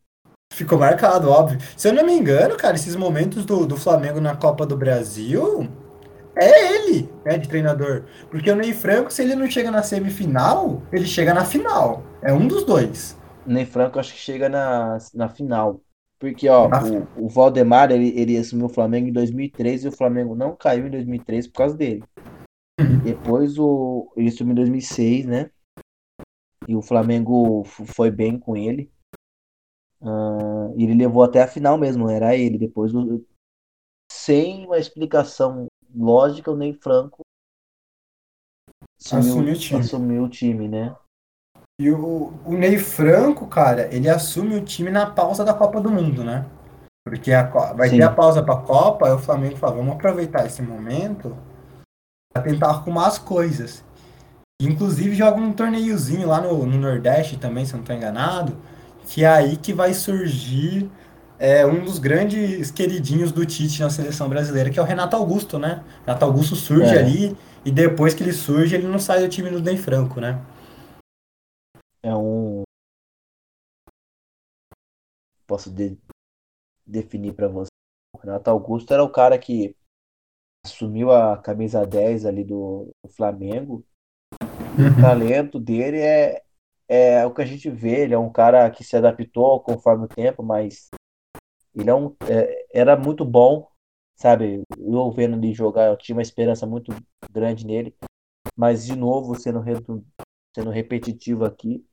[SPEAKER 1] Ficou marcado, óbvio. Se eu não me engano, cara, esses momentos do, do Flamengo na Copa do Brasil é ele, né, de treinador. Porque o Ney Franco, se ele não chega na semifinal, ele chega na final. É um dos dois.
[SPEAKER 2] O Ney Franco acho que chega na, na final. Porque, ó, o, o Valdemar, ele, ele assumiu o Flamengo em 2003 e o Flamengo não caiu em 2003 por causa dele. Uhum. Depois o, ele assumiu em 2006, né? E o Flamengo foi bem com ele. Uh, ele levou até a final mesmo, era ele. Depois, sem uma explicação lógica, o Ney Franco assumiu, assumiu, o, time. assumiu o time, né?
[SPEAKER 1] E o, o Ney Franco, cara, ele assume o time na pausa da Copa do Mundo, né? Porque a, vai Sim. ter a pausa pra Copa, aí o Flamengo fala, vamos aproveitar esse momento pra tentar arrumar as coisas. Inclusive joga um torneiozinho lá no, no Nordeste também, se eu não estou enganado que é aí que vai surgir é, um dos grandes queridinhos do Tite na seleção brasileira, que é o Renato Augusto, né? Renato Augusto surge é. ali e depois que ele surge, ele não sai do time do Ney Franco, né?
[SPEAKER 2] É um. Posso de... definir para você. O Renato Augusto era o cara que assumiu a camisa 10 ali do, do Flamengo. Uhum. O talento dele é, é o que a gente vê, ele é um cara que se adaptou conforme o tempo, mas ele é um, é, era muito bom, sabe? Eu vendo ele jogar, eu tinha uma esperança muito grande nele, mas de novo, sendo, sendo repetitivo aqui,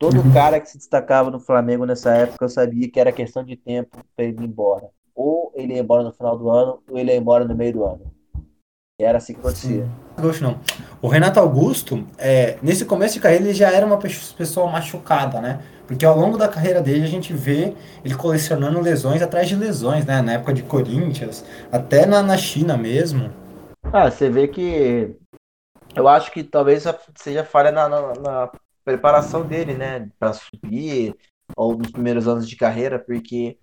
[SPEAKER 2] todo uhum. cara que se destacava no Flamengo nessa época, eu sabia que era questão de tempo para ele ir embora. Ou ele ia embora no final do ano, ou ele ia embora no meio do ano. Era assim que acontecia.
[SPEAKER 1] Não. O Renato Augusto, é, nesse começo de carreira, ele já era uma pessoa machucada, né? Porque ao longo da carreira dele a gente vê ele colecionando lesões atrás de lesões, né? Na época de Corinthians, até na, na China mesmo.
[SPEAKER 2] Ah, você vê que. Eu acho que talvez seja falha na, na, na preparação dele, né? Para subir, ou nos primeiros anos de carreira, porque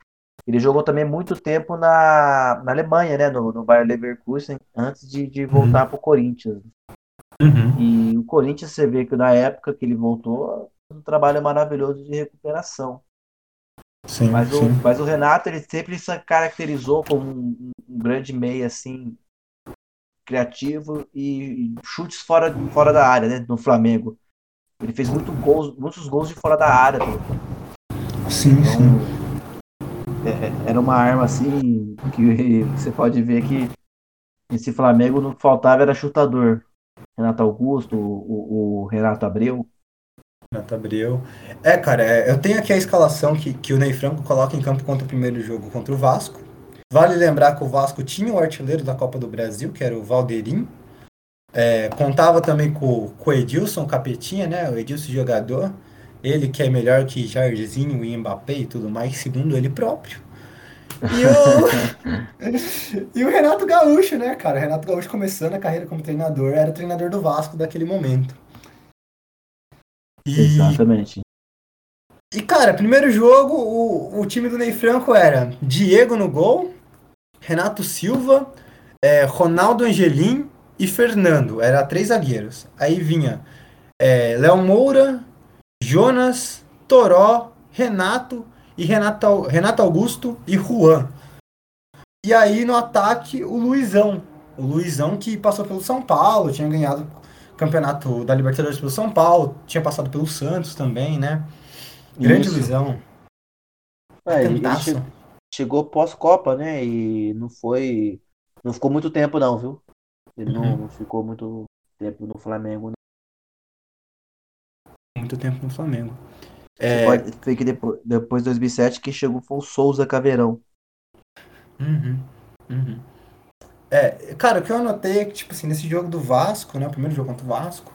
[SPEAKER 2] ele jogou também muito tempo na, na Alemanha, né? No, no Bayer Leverkusen, antes de, de voltar uhum. para o Corinthians. Uhum. E o Corinthians, você vê que na época que ele voltou, um trabalho maravilhoso de recuperação. Sim, mas, sim. O, mas o Renato, ele sempre se caracterizou como um, um grande meia, assim, criativo e, e, chutes fora, fora da área, né? No Flamengo. Ele fez muito gols, muitos gols de fora da área.
[SPEAKER 1] Sim, então, sim.
[SPEAKER 2] É, era uma arma assim que (laughs) você pode ver que esse Flamengo não faltava era chutador. Renato Augusto, o, o Renato Abreu.
[SPEAKER 1] Renato Abreu. É, cara, é, eu tenho aqui a escalação que, que o Ney Franco coloca em campo contra o primeiro jogo contra o Vasco. Vale lembrar que o Vasco tinha o artilheiro da Copa do Brasil, que era o Valderim. É, contava também com, com o Edilson Capetinha, né? O Edilson jogador. Ele que é melhor que Jairzinho e Mbappé e tudo mais, segundo ele próprio. E o, (laughs) e o Renato Gaúcho, né, cara? O Renato Gaúcho começando a carreira como treinador, era o treinador do Vasco daquele momento.
[SPEAKER 2] E, Exatamente.
[SPEAKER 1] E, cara, primeiro jogo, o, o time do Ney Franco era Diego no gol, Renato Silva, é, Ronaldo Angelim e Fernando. Era três zagueiros. Aí vinha é, Léo Moura, Jonas, Toró, Renato e Renato, Renato Augusto e Juan. E aí no ataque o Luizão. O Luizão que passou pelo São Paulo, tinha ganhado o campeonato da Libertadores pelo São Paulo, tinha passado pelo Santos também, né? Grande Isso. Luizão.
[SPEAKER 2] É, chegou pós-Copa, né? E não foi. Não ficou muito tempo, não, viu? Ele uhum. não, ficou muito tempo no Flamengo. Não.
[SPEAKER 1] Muito tempo no Flamengo.
[SPEAKER 2] É... Pode, foi que depois, depois de 2007 que chegou foi o Souza Caveirão.
[SPEAKER 1] Uhum, uhum. É, cara, o que eu anotei é que, tipo assim, nesse jogo do Vasco, né? O primeiro jogo contra o Vasco,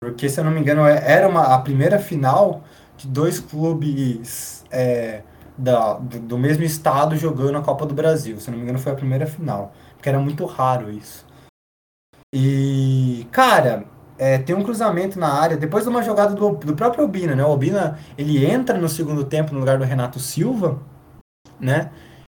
[SPEAKER 1] porque se eu não me engano, é, era uma, a primeira final de dois clubes é, da, do, do, mesmo estado jogando a Copa do Brasil. Se eu não me engano, foi a primeira final. Porque era muito raro isso. E, cara, é, tem um cruzamento na área, depois de uma jogada do, do próprio Obina, né? O Obina, ele entra no segundo tempo no lugar do Renato Silva, né?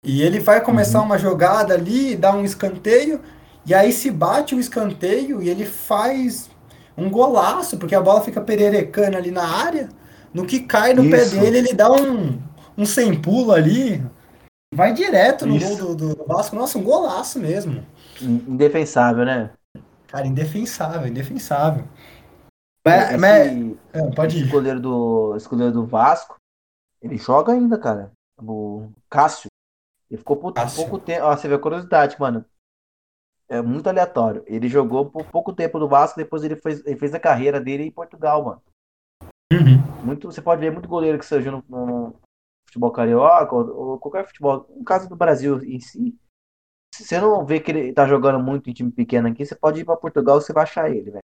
[SPEAKER 1] E ele vai começar uhum. uma jogada ali, dá um escanteio, e aí se bate o escanteio e ele faz um golaço, porque a bola fica pererecando ali na área. No que cai no Isso. pé dele, ele dá um, um sem pulo ali. Vai direto no Isso. gol do, do Vasco. Nossa, um golaço mesmo.
[SPEAKER 2] Indefensável, né?
[SPEAKER 1] Cara, indefensável, indefensável.
[SPEAKER 2] Mas, esse, mas... É, pode ir. Esse goleiro, do, esse goleiro do Vasco, ele joga ainda, cara. O Cássio. Ele ficou por Cássio. pouco tempo. Ó, você vê a curiosidade, mano. É muito aleatório. Ele jogou por pouco tempo no Vasco, depois ele fez, ele fez a carreira dele em Portugal, mano. Uhum. Muito, você pode ver muito goleiro que surgiu no, no futebol carioca ou, ou, qualquer futebol. No caso do Brasil em si, se você não vê que ele tá jogando muito em time pequeno aqui, você pode ir para Portugal e você vai achar ele, velho.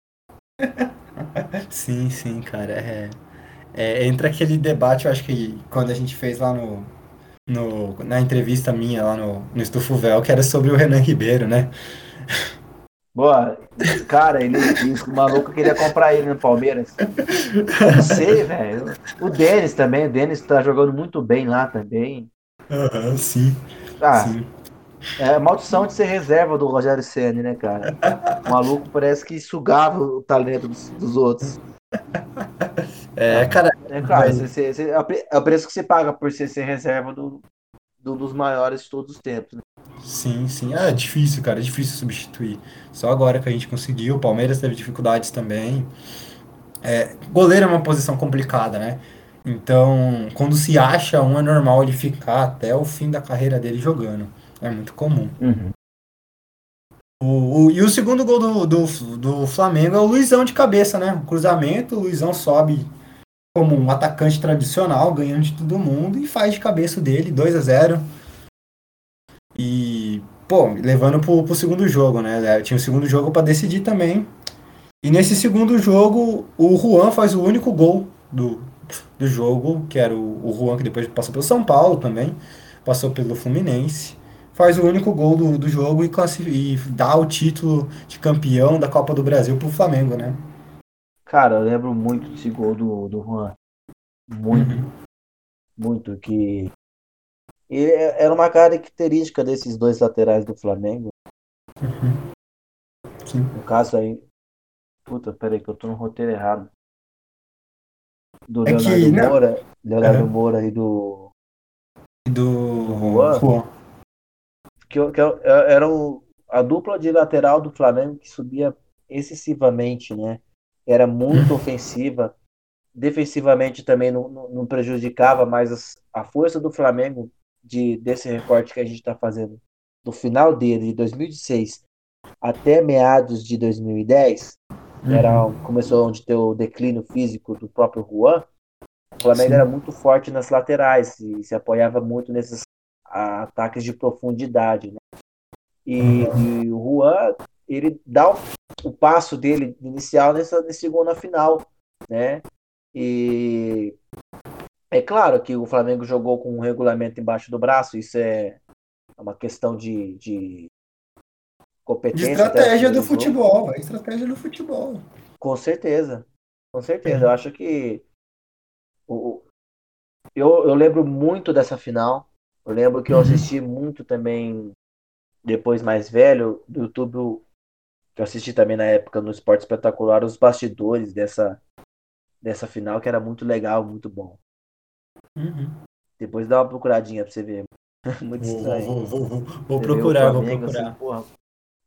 [SPEAKER 2] (laughs)
[SPEAKER 1] sim, sim, cara. É, é, entra aquele debate, eu acho que quando a gente fez lá no, no na entrevista minha lá no, no Estufo Véu, que era sobre o Renan Ribeiro, né? (laughs)
[SPEAKER 2] Boa, cara, ele, o maluco queria comprar ele no Palmeiras. Não sei, velho. O Denis também, o Denis tá jogando muito bem lá também.
[SPEAKER 1] Aham, uhum, sim.
[SPEAKER 2] Ah, sim. É a maldição de ser reserva do Rogério Senna, né, cara? O maluco parece que sugava o talento dos, dos outros.
[SPEAKER 1] É, cara.
[SPEAKER 2] É claro, você, você, você, é o preço que você paga por ser, ser reserva do, do, dos maiores de todos os tempos. Né?
[SPEAKER 1] Sim, sim. Ah, é difícil, cara. É difícil substituir. Só agora que a gente conseguiu. O Palmeiras teve dificuldades também. É, goleiro é uma posição complicada, né? Então, quando se acha um, é normal ele ficar até o fim da carreira dele jogando. É muito comum. Uhum. O, o, e o segundo gol do, do, do Flamengo é o Luizão de cabeça, né? O cruzamento, o Luizão sobe como um atacante tradicional, ganhando de todo mundo e faz de cabeça dele, 2 a 0 E, pô, levando pro, pro segundo jogo, né? Tinha o segundo jogo para decidir também. E nesse segundo jogo, o Juan faz o único gol do, do jogo, que era o, o Juan que depois passou pelo São Paulo também, passou pelo Fluminense faz o único gol do, do jogo e, e dá o título de campeão da Copa do Brasil pro Flamengo, né?
[SPEAKER 2] Cara, eu lembro muito desse gol do, do Juan. Muito. Uhum. Muito. Que. E é, era uma característica desses dois laterais do Flamengo. Uhum. Sim. No caso aí. Puta, peraí, que eu tô no roteiro errado. Do é Leonardo que, Moura. Leonardo uhum. Moura e do.
[SPEAKER 1] Do. Juan. Juan
[SPEAKER 2] que, que era o, a dupla de lateral do Flamengo que subia excessivamente, né? Era muito uhum. (laughs) ofensiva. Defensivamente também não, não, não prejudicava, mas a força do Flamengo de, desse recorte que a gente está fazendo do final dele, de 2006 até meados de 2010, uhum. era, começou onde ter o declínio físico do próprio Juan, o Flamengo Sim. era muito forte nas laterais e se apoiava muito nesses ataques de profundidade. Né? E, e, o Juan, ele dá o, o, passo dele inicial nessa, nesse gol na final. Né? E é claro que o Flamengo jogou com um regulamento embaixo do braço, isso é uma questão de, de competência.
[SPEAKER 1] De estratégia do futebol, é estratégia do futebol.
[SPEAKER 2] Com certeza. Com certeza, eu acho que o, eu, eu lembro muito dessa final. Eu lembro que eu uhum. assisti muito também depois mais velho do YouTube. Eu assisti também na época no Esporte Espetacular os bastidores dessa dessa final que era muito legal, muito bom. Uhum. Depois dá uma procuradinha pra você ver. (laughs) muito
[SPEAKER 1] vou, estranho. Vou, vou, vou, vou procurar, Flamengo, vou procurar. Assim,
[SPEAKER 2] porra,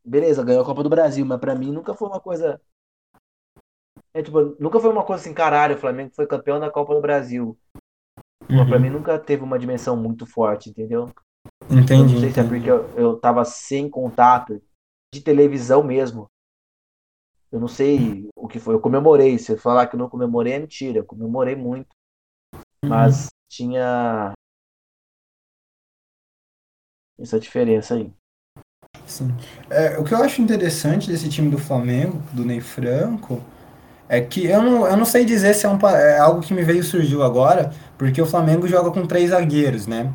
[SPEAKER 2] beleza, ganhou a Copa do Brasil, mas para mim nunca foi uma coisa. É, tipo, nunca foi uma coisa assim, caralho, o Flamengo foi campeão da Copa do Brasil. Uhum. Pra mim nunca teve uma dimensão muito forte, entendeu?
[SPEAKER 1] Entendi.
[SPEAKER 2] não sei se é porque eu, eu tava sem contato de televisão mesmo. Eu não sei o que foi. Eu comemorei. Se eu falar que eu não comemorei é mentira. Eu comemorei muito. Uhum. Mas tinha essa diferença aí.
[SPEAKER 1] Sim. É, o que eu acho interessante desse time do Flamengo, do Ney Franco, é que eu não, eu não sei dizer se é, um, é algo que me veio surgiu agora, porque o Flamengo joga com três zagueiros, né?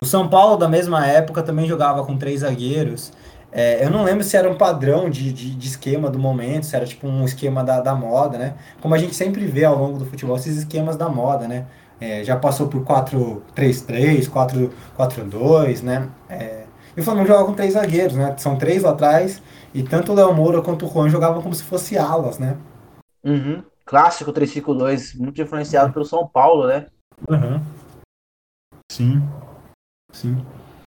[SPEAKER 1] O São Paulo, da mesma época, também jogava com três zagueiros. É, eu não lembro se era um padrão de, de, de, esquema do momento, se era tipo um esquema da, da moda, né? Como a gente sempre vê ao longo do futebol, esses esquemas da moda, né? É, já passou por 4-3-3, 4-4-2, né? É, e o Flamengo joga com três zagueiros, né? São três lá atrás. E tanto o Léo Moura quanto o Juan jogavam como se fosse alas, né?
[SPEAKER 2] Uhum. Clássico 3-5-2, muito influenciado pelo São Paulo, né?
[SPEAKER 1] Uhum. Sim. Sim.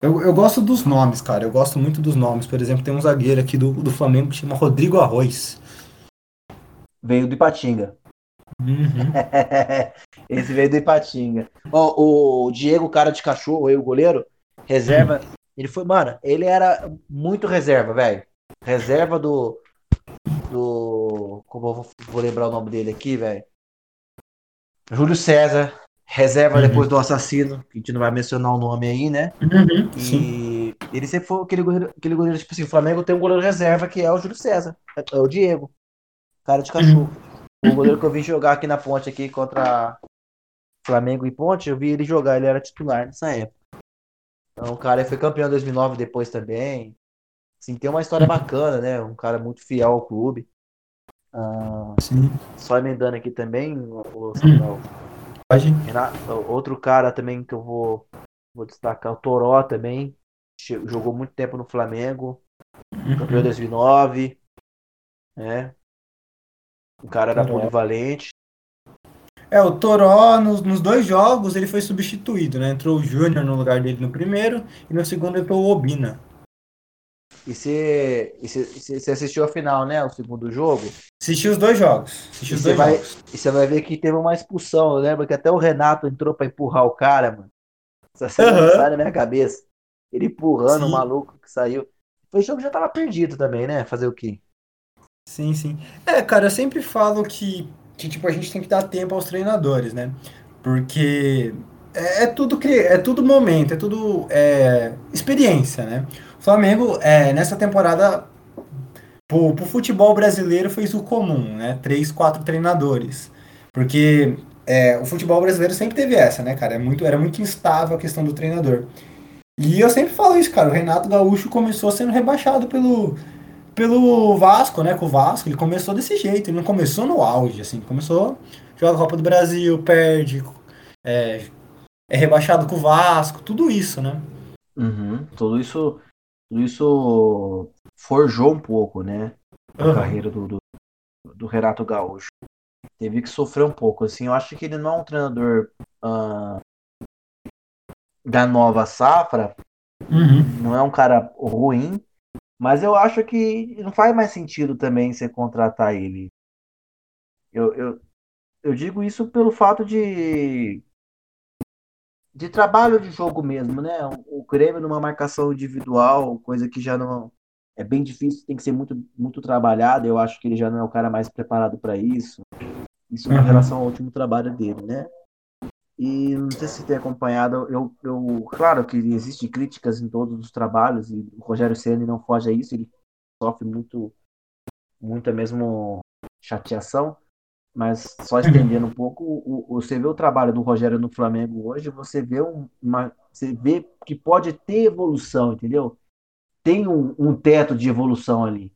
[SPEAKER 1] Eu, eu gosto dos nomes, cara. Eu gosto muito dos nomes. Por exemplo, tem um zagueiro aqui do, do Flamengo que chama Rodrigo Arroz.
[SPEAKER 2] Veio do Ipatinga.
[SPEAKER 1] Uhum. (laughs)
[SPEAKER 2] Esse veio do Ipatinga. Oh, o Diego, cara de cachorro, aí, o goleiro, reserva. Uhum. Ele foi, mano, ele era muito reserva, velho. Reserva do. Do. Como eu vou, vou lembrar o nome dele aqui, velho? Júlio César. Reserva uhum. depois do assassino, que a gente não vai mencionar o nome aí, né?
[SPEAKER 1] Uhum,
[SPEAKER 2] e sim. ele sempre foi aquele goleiro, aquele goleiro, tipo assim, o Flamengo tem um goleiro reserva que é o Júlio César, é o Diego, cara de cachorro. Uhum. O goleiro que eu vi jogar aqui na ponte aqui contra Flamengo e Ponte, eu vi ele jogar, ele era titular nessa época. Então o cara foi campeão em 2009 depois também. Assim, tem uma história bacana, né? Um cara muito fiel ao clube. Ah, só emendando aqui também, o,
[SPEAKER 1] Pode.
[SPEAKER 2] Outro cara também que eu vou, vou destacar, o Toró também. Jogou muito tempo no Flamengo. Uhum. Campeão 2009. Né? O cara era Toró. polivalente.
[SPEAKER 1] É, o Toró, nos, nos, dois jogos, ele foi substituído, né? Entrou o Júnior no lugar dele no primeiro e no segundo entrou o Obina.
[SPEAKER 2] E você, você assistiu a final, né? O segundo jogo?
[SPEAKER 1] Assisti os dois jogos. Assisti os dois
[SPEAKER 2] vai,
[SPEAKER 1] jogos.
[SPEAKER 2] E você vai ver que teve uma expulsão. Eu lembro que até o Renato entrou pra empurrar o cara, mano. Essa cena uhum. sai na minha cabeça. Ele empurrando sim. o maluco que saiu. O jogo já tava perdido também, né? Fazer o quê?
[SPEAKER 1] Sim, sim. É, cara, eu sempre falo que, que tipo, a gente tem que dar tempo aos treinadores, né? Porque é, é tudo é tudo momento, é tudo é, experiência, né? Flamengo, é, nessa temporada, pro, pro futebol brasileiro, fez o comum, né? Três, quatro treinadores. Porque é, o futebol brasileiro sempre teve essa, né, cara? É muito, era muito instável a questão do treinador. E eu sempre falo isso, cara. O Renato Gaúcho começou sendo rebaixado pelo, pelo Vasco, né? Com o Vasco. Ele começou desse jeito. Ele não começou no auge, assim. Começou, joga a Copa do Brasil, perde, é, é rebaixado com o Vasco, tudo isso, né?
[SPEAKER 2] Uhum, tudo isso tudo isso forjou um pouco, né? A uhum. carreira do, do, do, Renato Gaúcho. Teve que sofrer um pouco. Assim, eu acho que ele não é um treinador uh, da nova safra.
[SPEAKER 1] Uhum.
[SPEAKER 2] Não é um cara ruim. Mas eu acho que não faz mais sentido também você contratar ele. Eu, eu, eu digo isso pelo fato de de trabalho de jogo mesmo, né? O Grêmio numa marcação individual, coisa que já não é bem difícil, tem que ser muito muito trabalhado. Eu acho que ele já não é o cara mais preparado para isso. Isso em relação ao último trabalho dele, né? E não sei se tem acompanhado, eu, eu claro que existem críticas em todos os trabalhos e o Rogério Ceni não foge a isso, ele sofre muito muita mesmo chateação. Mas só estendendo um pouco, o, o, você vê o trabalho do Rogério no Flamengo hoje, você vê uma, você vê que pode ter evolução, entendeu? Tem um, um teto de evolução ali.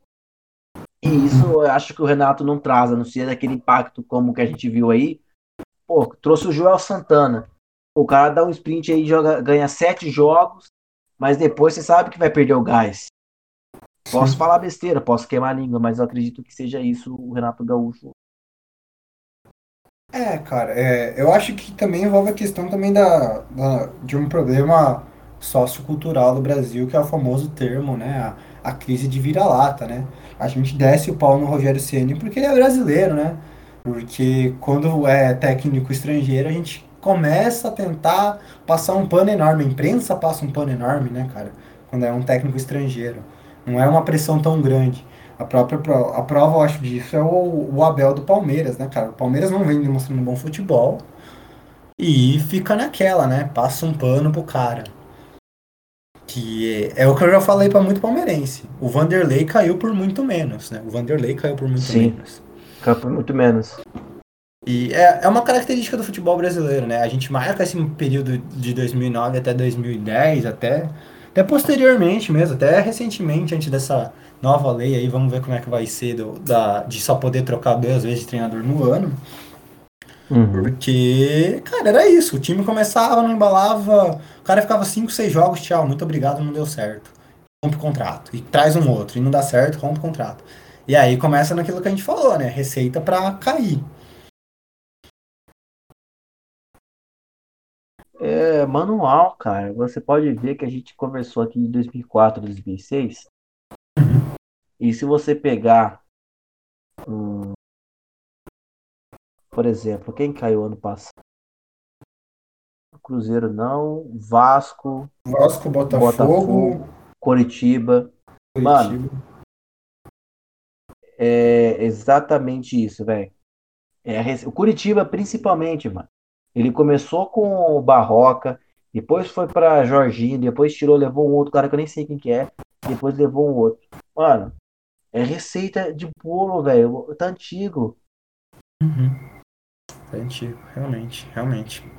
[SPEAKER 2] E isso eu acho que o Renato não traz, a não ser aquele impacto como que a gente viu aí. Pô, trouxe o Joel Santana. O cara dá um sprint aí, joga, ganha sete jogos, mas depois você sabe que vai perder o gás. Posso falar besteira, posso queimar a língua, mas eu acredito que seja isso o Renato Gaúcho.
[SPEAKER 1] É, cara, é, eu acho que também envolve a questão também da, da de um problema sociocultural do Brasil, que é o famoso termo, né? A, a crise de vira-lata, né? A gente desce o pau no Rogério Ceni porque ele é brasileiro, né? Porque quando é técnico estrangeiro, a gente começa a tentar passar um pano enorme. A imprensa passa um pano enorme, né, cara? Quando é um técnico estrangeiro. Não é uma pressão tão grande. A própria a prova, eu acho, disso é o, o Abel do Palmeiras, né, cara? O Palmeiras não vem demonstrando bom futebol e fica naquela, né? Passa um pano pro cara. Que é, é o que eu já falei para muito palmeirense. O Vanderlei caiu por muito menos, né? O Vanderlei caiu por muito Sim, menos.
[SPEAKER 2] Caiu por muito menos.
[SPEAKER 1] E é, é uma característica do futebol brasileiro, né? A gente marca esse período de 2009 até 2010, até, até posteriormente mesmo, até recentemente, antes dessa nova lei aí, vamos ver como é que vai ser do, da, de só poder trocar duas vezes de treinador no ano. Uhum. Porque, cara, era isso. O time começava, não embalava, o cara ficava 5, 6 jogos, tchau, muito obrigado, não deu certo. Rompe o contrato. E traz um outro. E não dá certo, rompe o contrato. E aí começa naquilo que a gente falou, né? Receita para cair.
[SPEAKER 2] É manual, cara. Você pode ver que a gente conversou aqui de 2004, 2006. Uhum. E se você pegar um, por exemplo, quem caiu ano passado? Cruzeiro não, Vasco,
[SPEAKER 1] Vasco, Botafogo, Botafogo
[SPEAKER 2] Coritiba. Mano, é exatamente isso, velho. É, o Curitiba, principalmente, mano. Ele começou com o Barroca, depois foi para Jorginho, depois tirou, levou um outro cara que eu nem sei quem que é, depois levou um outro. Mano, é receita de bolo, velho. Tá antigo.
[SPEAKER 1] Uhum. É antigo, realmente, realmente.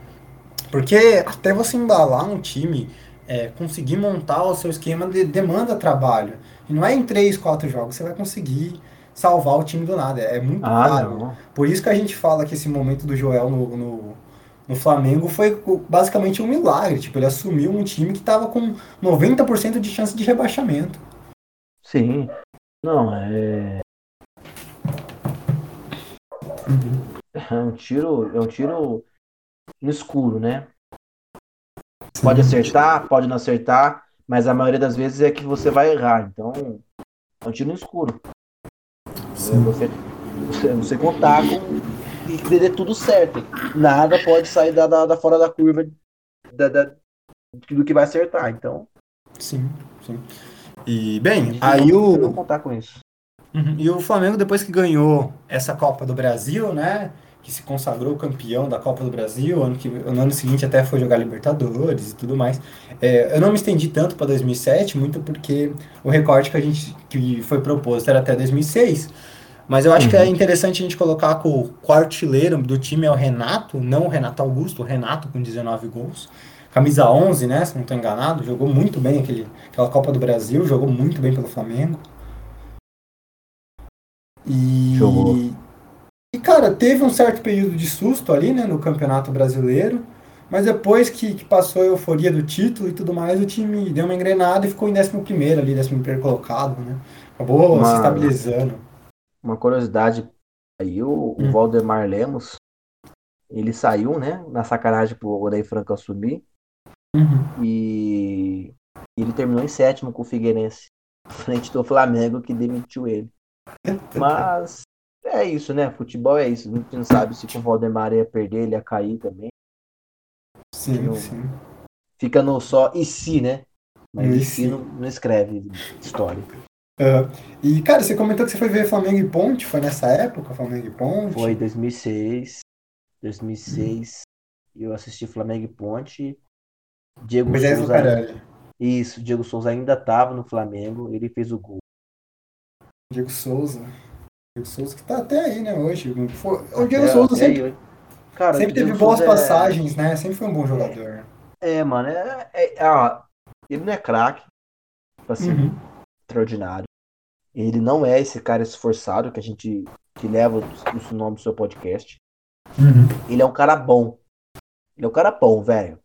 [SPEAKER 1] Porque até você embalar um time, é, conseguir montar o seu esquema de, demanda trabalho. E não é em três, quatro jogos você vai conseguir salvar o time do nada. É muito ah, raro. Não. Por isso que a gente fala que esse momento do Joel no, no, no, Flamengo foi basicamente um milagre. Tipo, ele assumiu um time que estava com 90% de chance de rebaixamento.
[SPEAKER 2] Sim. Não, é. Uhum. É um tiro, é um tiro no escuro, né? Pode acertar, pode não acertar, mas a maioria das vezes é que você vai errar. Então, é um tiro no escuro. Sim. Você, você, você contar com e querer tudo certo. Nada pode sair da, da, da fora da curva da, da, do que vai acertar. Então.
[SPEAKER 1] Sim, sim. E bem, aí não, o.
[SPEAKER 2] Contar com isso.
[SPEAKER 1] Uhum. E o Flamengo, depois que ganhou essa Copa do Brasil, né? que se consagrou campeão da Copa do Brasil, ano que, no ano seguinte até foi jogar Libertadores e tudo mais. É, eu não me estendi tanto para 2007, muito porque o recorte que a gente que foi proposto era até 2006. Mas eu acho uhum. que é uhum. interessante a gente colocar que o artilheiro do time é o Renato, não o Renato Augusto, o Renato com 19 gols. Camisa 11, né, se não estou enganado, jogou muito bem aquele, aquela Copa do Brasil, jogou muito bem pelo Flamengo. E jogou. E, cara, teve um certo período de susto ali, né, no Campeonato Brasileiro. Mas depois que, que, passou a euforia do título e tudo mais, o time deu uma engrenada e ficou em 11 ali, 11 colocado, né? Acabou uma, se estabilizando.
[SPEAKER 2] Uma curiosidade aí, o, hum. o Valdemar Lemos, ele saiu, né, na sacanagem pro Odair Franco assumir. Uhum. E ele terminou em sétimo com o Figueirense, (laughs) frente do Flamengo que demitiu ele. Mas é isso, né? Futebol é isso. A gente não sabe se com o Valdemar ia perder, ele ia cair também.
[SPEAKER 1] Sim, não... sim.
[SPEAKER 2] Fica no só e se, né? Mas e, se não, não, escreve história.
[SPEAKER 1] Uh, e, cara, você comentou que você foi ver Flamengo e Ponte, foi nessa época, Flamengo e Ponte?
[SPEAKER 2] Foi 2006. 2006. Hum. Eu assisti Flamengo e Ponte. Diego Mas é Souza. É isso, Diego Souza ainda estava no Flamengo, ele fez o gol.
[SPEAKER 1] Diego Souza. Diego Souza que tá até aí, né, hoje. O Diego Souza sempre, Cara, sempre teve boas é... passagens, né? Sempre foi um bom jogador.
[SPEAKER 2] É, mano, é, é, é ele não é craque, assim, uhum. Extraordinário. Ele não é esse cara esforçado que a gente que leva o nome do seu podcast. Uhum. Ele é um cara bom. Ele é um cara bom, velho.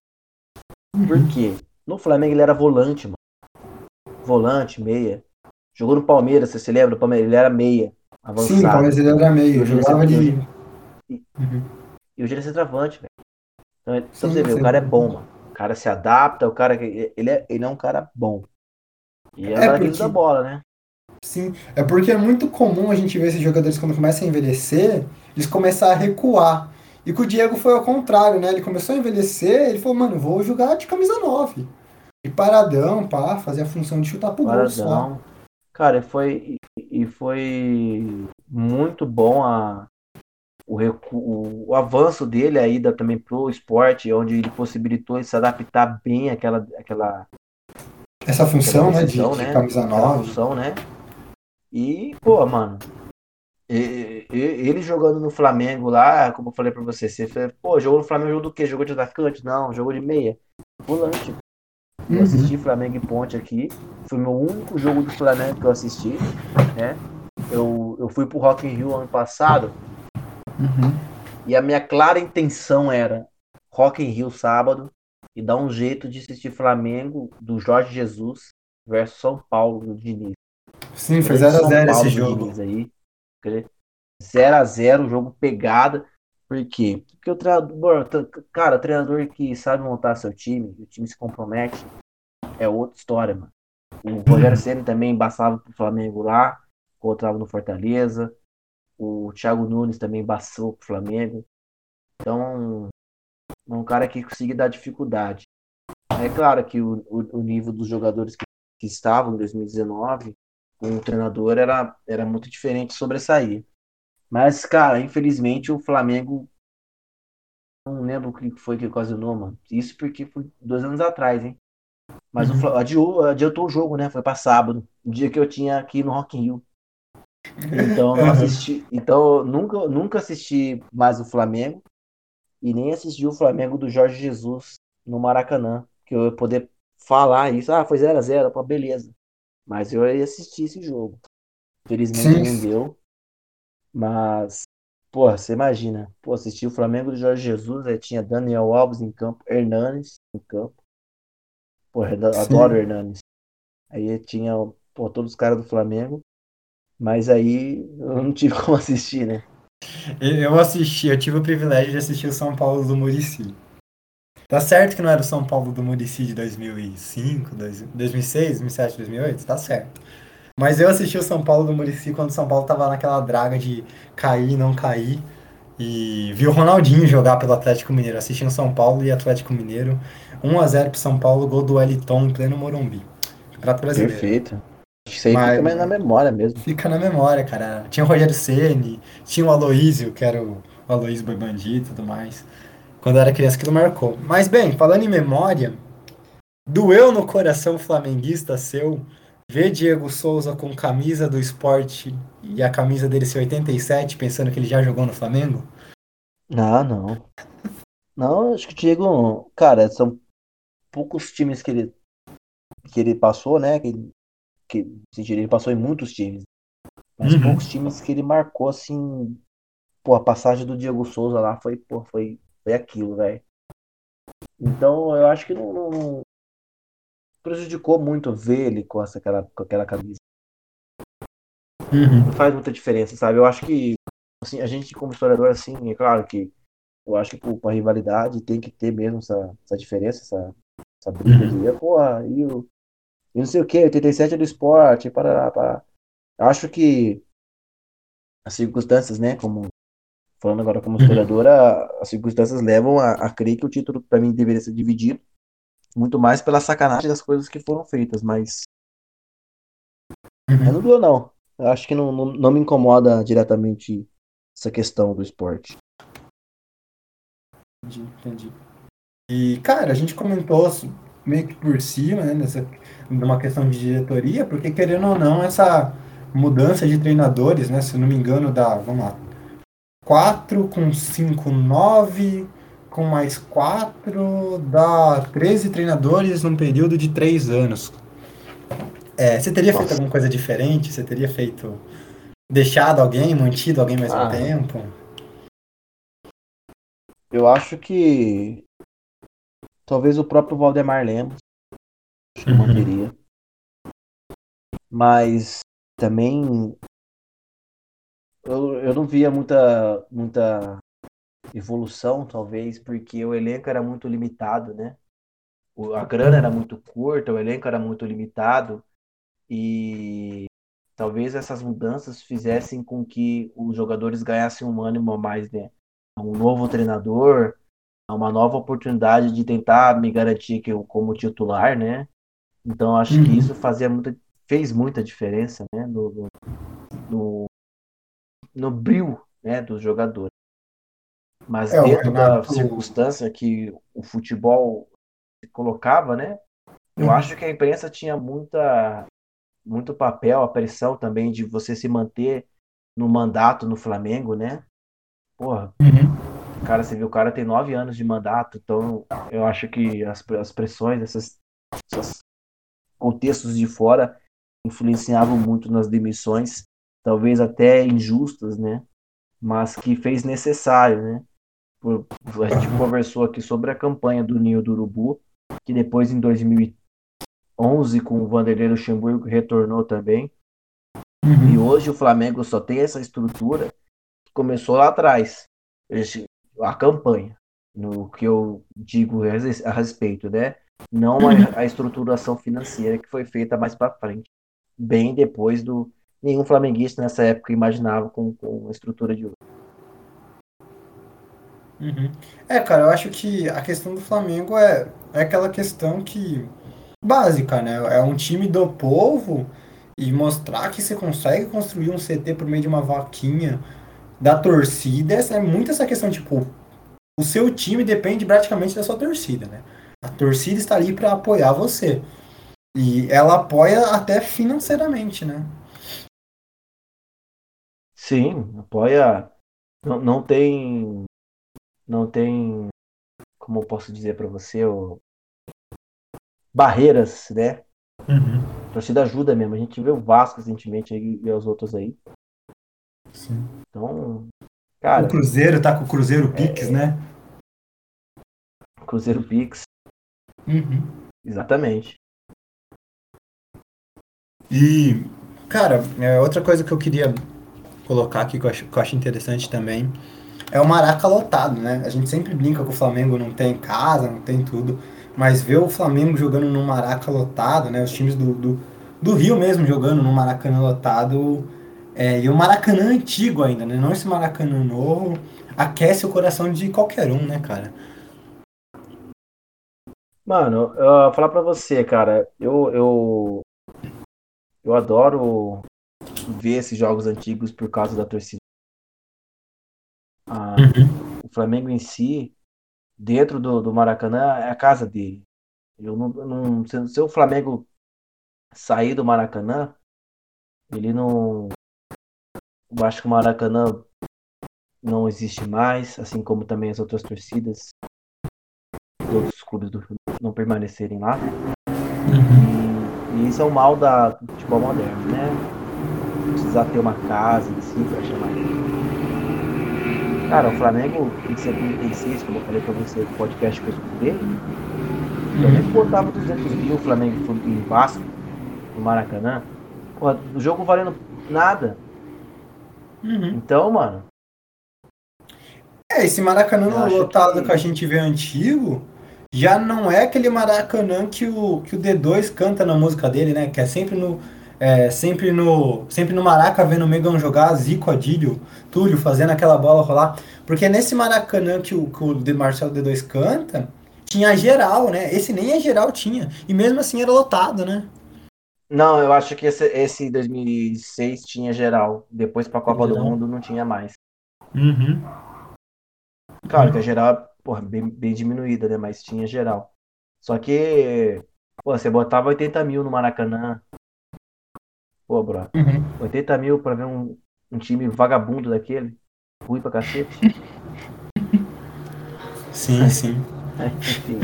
[SPEAKER 2] Uhum. Por quê? No Flamengo ele era volante, mano. Volante, meia. Jogou no Palmeiras, você se lembra? do Palmeiras, ele era meia. Avançado. Sim, o Palmeiras
[SPEAKER 1] ele era meia. Jogava de.
[SPEAKER 2] E, uhum. e hoje ele é centroavante, velho. Então, então sim, você vê, sim. o cara é bom, mano. O cara se adapta, o cara. Ele é, ele é um cara bom. E é, é porque... da bola, né?
[SPEAKER 1] Sim, é porque é muito comum a gente ver esses jogadores quando começam a envelhecer, eles começam a recuar. E com o Diego foi ao contrário, né? Ele começou a envelhecer, ele falou, mano, vou jogar de camisa 9. E paradão, pá, fazer a função de chutar pro gol só.
[SPEAKER 2] Cara, foi, e foi muito bom a, o, recu, o avanço dele aí da, também pro esporte, onde ele possibilitou ele se adaptar bem àquela. àquela
[SPEAKER 1] Essa função, né? De, né? de camisa 9.
[SPEAKER 2] Função, né? E, pô, mano, ele jogando no Flamengo lá, como eu falei pra você, você foi, pô, jogou no Flamengo, jogou do quê? Jogou de atacante? Não, jogou de meia. Volante. Eu uhum. assisti Flamengo e Ponte aqui. Foi meu único jogo do Flamengo que eu assisti, né? Eu, eu fui pro Rock in Rio ano passado. Uhum. E a minha clara intenção era Rock in Rio sábado e dar um jeito de assistir Flamengo do Jorge Jesus versus São Paulo do Diniz.
[SPEAKER 1] Sim, foi 0x0 esse jogo. Aí.
[SPEAKER 2] 0x0, jogo pegada. Por quê? Porque o treinador, cara, o treinador que sabe montar seu time, o time se compromete, é outra história, mano. O (laughs) Rogério Senna também embaçava pro Flamengo lá, encontrava no Fortaleza. O Thiago Nunes também embaçou pro Flamengo. Então, um cara que consegue dar dificuldade. É claro que o, o, o nível dos jogadores que, que estavam em 2019 com o treinador era, era muito diferente sobressair. Mas, cara, infelizmente o Flamengo. Não lembro o que foi que ocasionou, mano. Isso porque foi dois anos atrás, hein? Mas uhum. o adiou, adiantou o jogo, né? Foi para sábado, o dia que eu tinha aqui no Rock in Rio. Então não assisti, então nunca nunca assisti mais o Flamengo e nem assisti o Flamengo do Jorge Jesus no Maracanã, que eu ia poder falar isso, ah, foi 0 a 0, pô, beleza. Mas eu ia assistir esse jogo. Felizmente Sim. não deu. Mas, pô, você imagina, pô, assistir o Flamengo do Jorge Jesus, aí tinha Daniel Alves em campo, Hernanes em campo. Pô, adoro Sim. Hernanes. Aí tinha, pô, todos os caras do Flamengo. Mas aí eu não tive (laughs) como assistir, né?
[SPEAKER 1] Eu assisti, eu tive o privilégio de assistir o São Paulo do Murici. Tá certo que não era o São Paulo do Murici de 2005, 2006, 2007, 2008? Tá certo. Mas eu assisti o São Paulo do Murici quando o São Paulo tava naquela draga de cair e não cair. E vi o Ronaldinho jogar pelo Atlético Mineiro, assistindo São Paulo e Atlético Mineiro. 1x0 pro São Paulo, gol do Wellington em pleno Morumbi.
[SPEAKER 2] Prato brasileiro. Perfeito. Isso aí Mas, fica mais na memória mesmo.
[SPEAKER 1] Fica na memória, cara. Tinha o Rogério Ceni, tinha o Aloísio, que era o, o Aloísio Boi Bandido e tudo mais. Quando eu era criança, aquilo marcou. Mas bem, falando em memória, doeu no coração flamenguista seu ver Diego Souza com camisa do esporte e a camisa dele ser 87, pensando que ele já jogou no Flamengo?
[SPEAKER 2] Ah, não. Não, acho que o Diego, cara, são poucos times que ele que ele passou, né? Que, que ele passou em muitos times. Mas uhum. poucos times que ele marcou assim. Pô, a passagem do Diego Souza lá foi, pô, foi, foi aquilo, velho. Então eu acho que não, não, prejudicou muito ver ele com, essa, aquela, com aquela camisa. Uhum. Não faz muita diferença, sabe? Eu acho que assim, a gente, como historiador, assim, é claro que eu acho que para rivalidade tem que ter mesmo essa, essa diferença, essa, essa briga uhum. de, porra, e o. E não sei o que, 87 é do esporte, para, acho que as circunstâncias, né, como falando agora como uhum. historiadora, as circunstâncias levam a, a crer que o título para mim deveria ser dividido muito mais pela sacanagem das coisas que foram feitas, mas. Uhum. Eu não dou, não. Eu acho que não, não, não me incomoda diretamente essa questão do esporte.
[SPEAKER 1] Entendi, entendi. E, cara, a gente comentou meio que por cima, né, nessa, numa questão de diretoria, porque querendo ou não, essa mudança de treinadores, né, se não me engano, dá, vamos lá, 4 com 5, 9, com mais quatro, dá 13 treinadores num período de três anos. É, você teria Nossa. feito alguma coisa diferente? Você teria feito. Deixado alguém, mantido alguém mais ah. um tempo?
[SPEAKER 2] Eu acho que. Talvez o próprio Valdemar Lemos. Uhum. manteria. Mas também. Eu, eu não via muita, muita evolução, talvez, porque o elenco era muito limitado, né? A grana era muito curta, o elenco era muito limitado e talvez essas mudanças fizessem com que os jogadores ganhassem um ânimo a mais, né? Um novo treinador, uma nova oportunidade de tentar me garantir que eu como titular, né? Então acho uhum. que isso fazia muita, fez muita diferença, né? No, no, no, brilho, né? Dos jogadores. Mas é, dentro da circunstância que o futebol se colocava, né? Eu uhum. acho que a imprensa tinha muita, muito papel, a pressão também de você se manter no mandato no Flamengo, né? Porra, uhum. Cara, você viu, o cara tem nove anos de mandato, então eu acho que as, as pressões, essas, esses contextos de fora influenciavam muito nas demissões, talvez até injustas, né? Mas que fez necessário, né? a gente conversou aqui sobre a campanha do Ninho do Urubu, que depois em 2011 com o Vanderlei Luxemburgo retornou também. Uhum. E hoje o Flamengo só tem essa estrutura que começou lá atrás, a campanha, no que eu digo a respeito, né? Não a, a estruturação financeira que foi feita mais para frente, bem depois do nenhum flamenguista nessa época imaginava com, com a estrutura de hoje.
[SPEAKER 1] Uhum. É, cara, eu acho que a questão do Flamengo é, é aquela questão que. básica, né? É um time do povo e mostrar que você consegue construir um CT por meio de uma vaquinha da torcida. É muito essa questão, tipo, o seu time depende praticamente da sua torcida, né? A torcida está ali para apoiar você. E ela apoia até financeiramente, né?
[SPEAKER 2] Sim, apoia. Não, não tem não tem, como eu posso dizer para você, o... barreiras, né? Uhum. A torcida ajuda mesmo. A gente vê o Vasco recentemente aí, e os outros aí.
[SPEAKER 1] Sim.
[SPEAKER 2] Então, cara.
[SPEAKER 1] O Cruzeiro tá com o Cruzeiro Pix, é... né?
[SPEAKER 2] Cruzeiro Pix.
[SPEAKER 1] Uhum.
[SPEAKER 2] Exatamente.
[SPEAKER 1] E, cara, é outra coisa que eu queria colocar aqui que eu acho, que eu acho interessante também é o Maraca lotado, né? A gente sempre brinca que o Flamengo não tem casa, não tem tudo, mas ver o Flamengo jogando no Maraca lotado, né? Os times do, do, do Rio mesmo jogando no Maracanã lotado, é, e o Maracanã antigo ainda, né? Não esse Maracanã novo, aquece o coração de qualquer um, né, cara?
[SPEAKER 2] Mano, eu falar pra você, cara, eu, eu, eu adoro ver esses jogos antigos por causa da torcida. Ah, uhum. O Flamengo em si, dentro do, do Maracanã, é a casa dele. Eu não, não, se, se o Flamengo sair do Maracanã, ele não. Eu acho que o Maracanã não existe mais, assim como também as outras torcidas, todos os clubes do não permanecerem lá. Uhum. E, e, isso é o mal da, do futebol moderno, né? Precisar ter uma casa em si para chamar. Cara, o Flamengo em 76, como eu falei pra você no podcast que eu escutei, o Flamengo botava 200 mil, o Flamengo em Vasco, no Maracanã. Porra, o jogo valendo nada. Uhum. Então, mano.
[SPEAKER 1] É, esse Maracanã lotado que... que a gente vê antigo já não é aquele Maracanã que o, que o D2 canta na música dele, né? Que é sempre no é, sempre no sempre no Maraca vendo o Megão jogar, Zico, Adílio, Túlio fazendo aquela bola rolar. Porque nesse Maracanã que o, que o de Marcelo D2 canta, tinha geral, né? Esse nem a geral tinha. E mesmo assim era lotado, né?
[SPEAKER 2] Não, eu acho que esse, esse 2006 tinha geral. Depois pra Copa do Mundo não tinha mais.
[SPEAKER 1] Uhum.
[SPEAKER 2] Claro que a geral, porra, bem, bem diminuída, né? Mas tinha geral. Só que, pô, você botava 80 mil no Maracanã, Pô, bro. Uhum. 80 mil pra ver um, um time vagabundo daquele. Ruim pra cacete. (laughs)
[SPEAKER 1] Sim, sim. (laughs)
[SPEAKER 2] Enfim.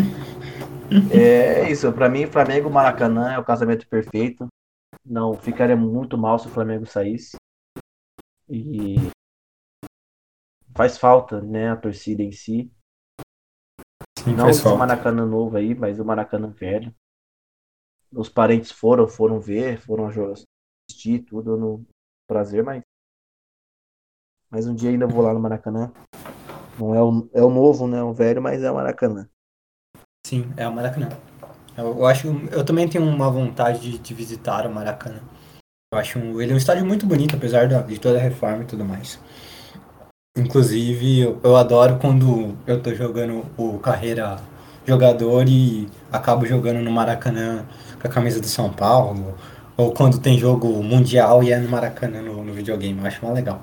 [SPEAKER 2] É isso, pra mim, Flamengo Maracanã é o casamento perfeito. não ficaria muito mal se o Flamengo saísse. E faz falta, né, a torcida em si. Sim, não esse Maracanã novo aí, mas o Maracanã velho. Os parentes foram, foram ver, foram assistir tudo no prazer, mas mas um dia ainda vou lá no Maracanã. Não é o, é o novo, né? O velho, mas é o Maracanã.
[SPEAKER 1] Sim, é o Maracanã. Eu, eu acho eu também tenho uma vontade de, de, visitar o Maracanã. Eu acho um, ele é um estádio muito bonito, apesar de toda a reforma e tudo mais. Inclusive, eu, eu adoro quando eu tô jogando o carreira jogador e acabo jogando no Maracanã com a camisa do São Paulo, ou quando tem jogo mundial e é no Maracanã no, no videogame. Eu acho mais legal.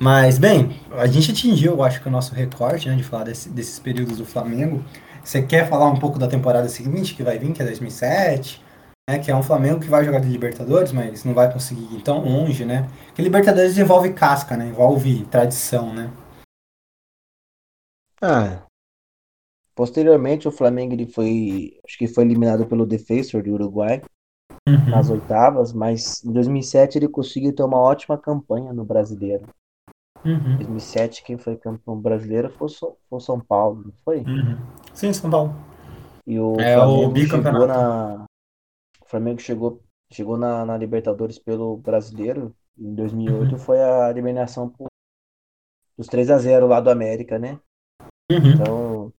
[SPEAKER 1] Mas, bem, a gente atingiu, eu acho que o nosso recorde, né, de falar desse, desses períodos do Flamengo. Você quer falar um pouco da temporada seguinte, que vai vir, que é 2007, né, que é um Flamengo que vai jogar de Libertadores, mas não vai conseguir ir tão longe, né? Porque Libertadores envolve casca, né? Envolve tradição, né?
[SPEAKER 2] Ah, posteriormente o Flamengo ele foi, acho que foi eliminado pelo Defensor do Uruguai uhum. nas oitavas, mas em 2007 ele conseguiu ter uma ótima campanha no Brasileiro. Uhum. 2007, quem foi campeão brasileiro foi, o São Paulo, não foi?
[SPEAKER 1] Uhum. Sim, São Paulo.
[SPEAKER 2] E o é Flamengo o chegou na. O Flamengo chegou, chegou na, na Libertadores pelo brasileiro. Em 2008 uhum. foi a eliminação por, dos 3 a 0 lá do América, né? Uhum. Então,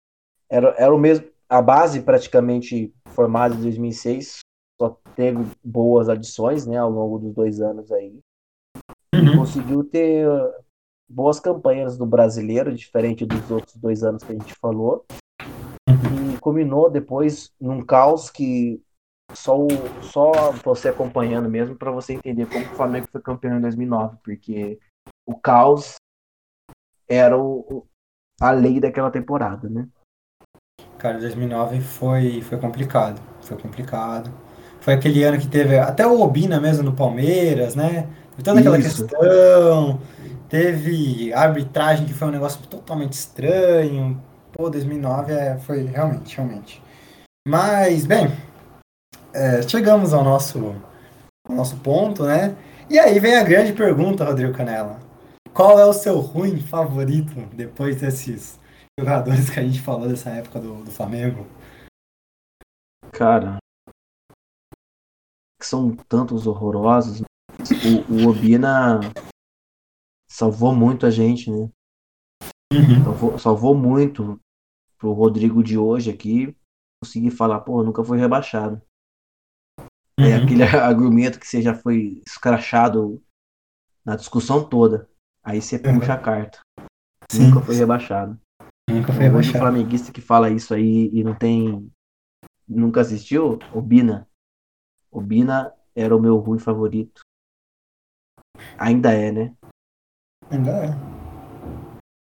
[SPEAKER 2] era, era o mesmo. A base praticamente formada em 2006 só teve boas adições, né, ao longo dos dois anos aí. Uhum. Conseguiu ter boas campanhas do brasileiro, diferente dos outros dois anos que a gente falou. E culminou depois num caos que só, só você acompanhando mesmo para você entender como o Flamengo foi campeão em 2009, porque o caos era o, a lei daquela temporada, né?
[SPEAKER 1] Cara, 2009 foi, foi complicado, foi complicado. Foi aquele ano que teve até o Obina mesmo no Palmeiras, né? Toda aquela Isso. questão. Teve arbitragem que foi um negócio totalmente estranho. Pô, 2009 é, foi realmente, realmente. Mas, bem, é, chegamos ao nosso, ao nosso ponto, né? E aí vem a grande pergunta, Rodrigo Canela. Qual é o seu ruim favorito depois desses jogadores que a gente falou dessa época do, do Flamengo?
[SPEAKER 2] Cara, são tantos horrorosos. O, o Obina salvou muito a gente, né? Uhum. Salvou, salvou muito pro Rodrigo de hoje aqui conseguir falar, pô, nunca foi rebaixado. É uhum. É aquele (laughs) argumento que você já foi escrachado na discussão toda. Aí você uhum. puxa a carta. Sim. Nunca foi rebaixado.
[SPEAKER 1] Nunca foi rebaixado.
[SPEAKER 2] O flamenguista que fala isso aí e não tem. Nunca assistiu? O Bina. O Bina era o meu ruim favorito. Ainda é, né?
[SPEAKER 1] Ainda é.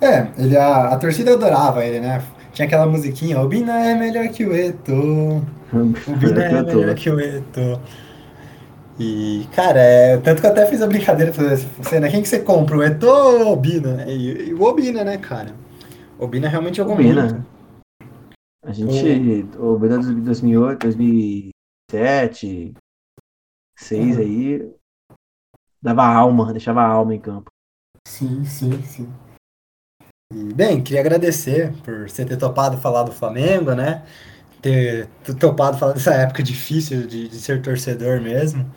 [SPEAKER 1] É, ele, a, a torcida adorava ele, né? Tinha aquela musiquinha, o Bina é melhor que o Eto. O Bina é melhor que o Eto. E, cara, é, tanto que eu até fiz a brincadeira você, né? Quem que você compra, o Eto ou o Obina? E, e o Obina, né, cara? O Obina realmente jogou Obina. muito.
[SPEAKER 2] A gente, o Obina de 2008, 2007, 2006 uhum. aí, dava alma, deixava alma em campo.
[SPEAKER 1] Sim, sim, sim. E, bem, queria agradecer por você ter topado falar do Flamengo, né? Ter topado falar dessa (laughs) época difícil de, de ser torcedor mesmo.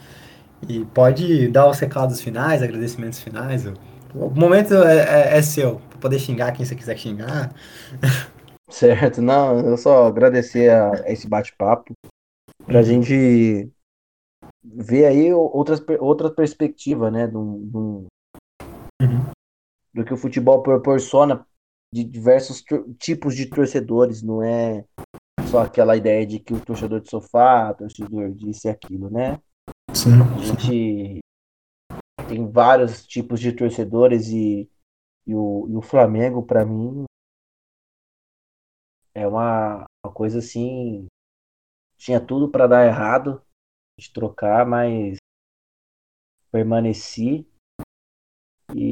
[SPEAKER 1] E pode dar os recados finais, agradecimentos finais. O momento é, é, é seu, para poder xingar quem você quiser xingar. (laughs)
[SPEAKER 2] Certo, não, eu só agradecer a, a esse bate-papo pra uhum. gente ver aí outras, outra perspectiva, né, de um, uhum. do que o futebol proporciona de diversos tipos de torcedores, não é só aquela ideia de que o torcedor de sofá, o torcedor disse aquilo, né? Sim. A gente tem vários tipos de torcedores e, e, o, e o Flamengo, para mim, é uma, uma coisa assim. Tinha tudo para dar errado de trocar, mas permaneci e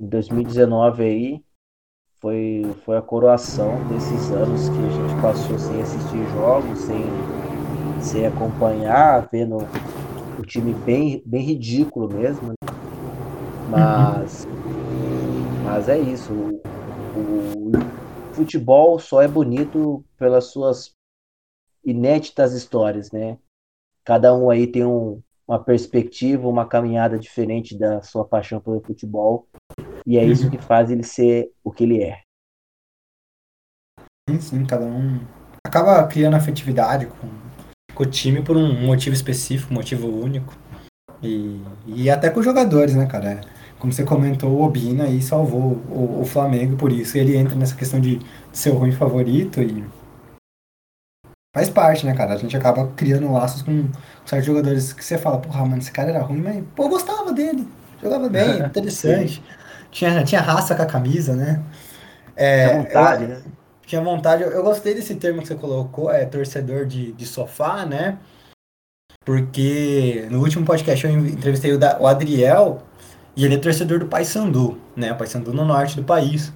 [SPEAKER 2] em 2019 aí foi, foi a coroação desses anos que a gente passou sem assistir jogos, sem, sem acompanhar, vendo o time bem, bem ridículo mesmo. Né? Mas, mas é isso. O, o, futebol só é bonito pelas suas inéditas histórias, né? Cada um aí tem um, uma perspectiva, uma caminhada diferente da sua paixão pelo futebol. E é isso que faz ele ser o que ele é.
[SPEAKER 1] Sim, sim, cada um acaba criando afetividade com, com o time por um motivo específico, motivo único. E, e até com os jogadores, né, cara? Como você comentou, o Obina aí salvou o, o Flamengo, por isso ele entra nessa questão de, de ser o ruim favorito e faz parte, né, cara? A gente acaba criando laços com certos jogadores que você fala, porra, mano, esse cara era ruim, mas, pô, eu gostava dele. Jogava bem, (laughs) interessante. tinha, tinha raça com a camisa, né?
[SPEAKER 2] É, tinha vontade, eu, né?
[SPEAKER 1] Tinha vontade. Eu, eu, gostei desse termo que você colocou, é torcedor de, de sofá, né? Porque no último podcast eu entrevistei o, da, o Adriel e ele é torcedor do Paysandu, né? Paysandu no norte do país.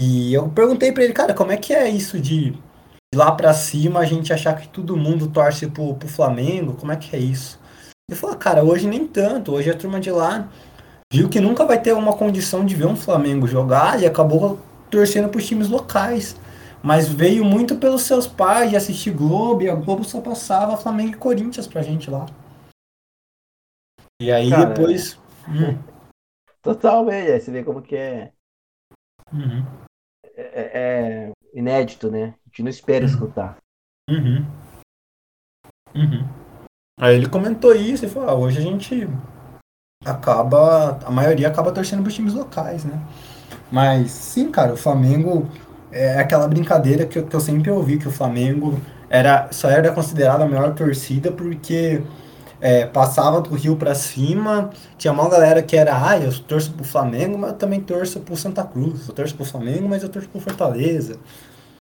[SPEAKER 1] E eu perguntei para ele, cara, como é que é isso de lá para cima a gente achar que todo mundo torce pro, pro Flamengo, como é que é isso? Ele falou, cara, hoje nem tanto, hoje a turma de lá viu que nunca vai ter uma condição de ver um Flamengo jogar e acabou torcendo pros times locais. Mas veio muito pelos seus pais de assistir Globo e a Globo só passava Flamengo e Corinthians pra gente lá. E aí cara, depois. (laughs) É... Hum.
[SPEAKER 2] Totalmente, você vê como que é.
[SPEAKER 1] Uhum.
[SPEAKER 2] É, é, é inédito, né? Gente não espera uhum. escutar.
[SPEAKER 1] Uhum. Uhum. Aí ele comentou isso e falou: ah, hoje a gente acaba. A maioria acaba torcendo para os times locais, né? Mas sim, cara, o Flamengo é aquela brincadeira que eu, que eu sempre ouvi, que o Flamengo era, só era considerado a maior torcida porque é, passava do Rio para cima, tinha uma galera que era, ah, eu torço pro Flamengo, mas eu também torço pro Santa Cruz, eu torço pro Flamengo, mas eu torço pro Fortaleza.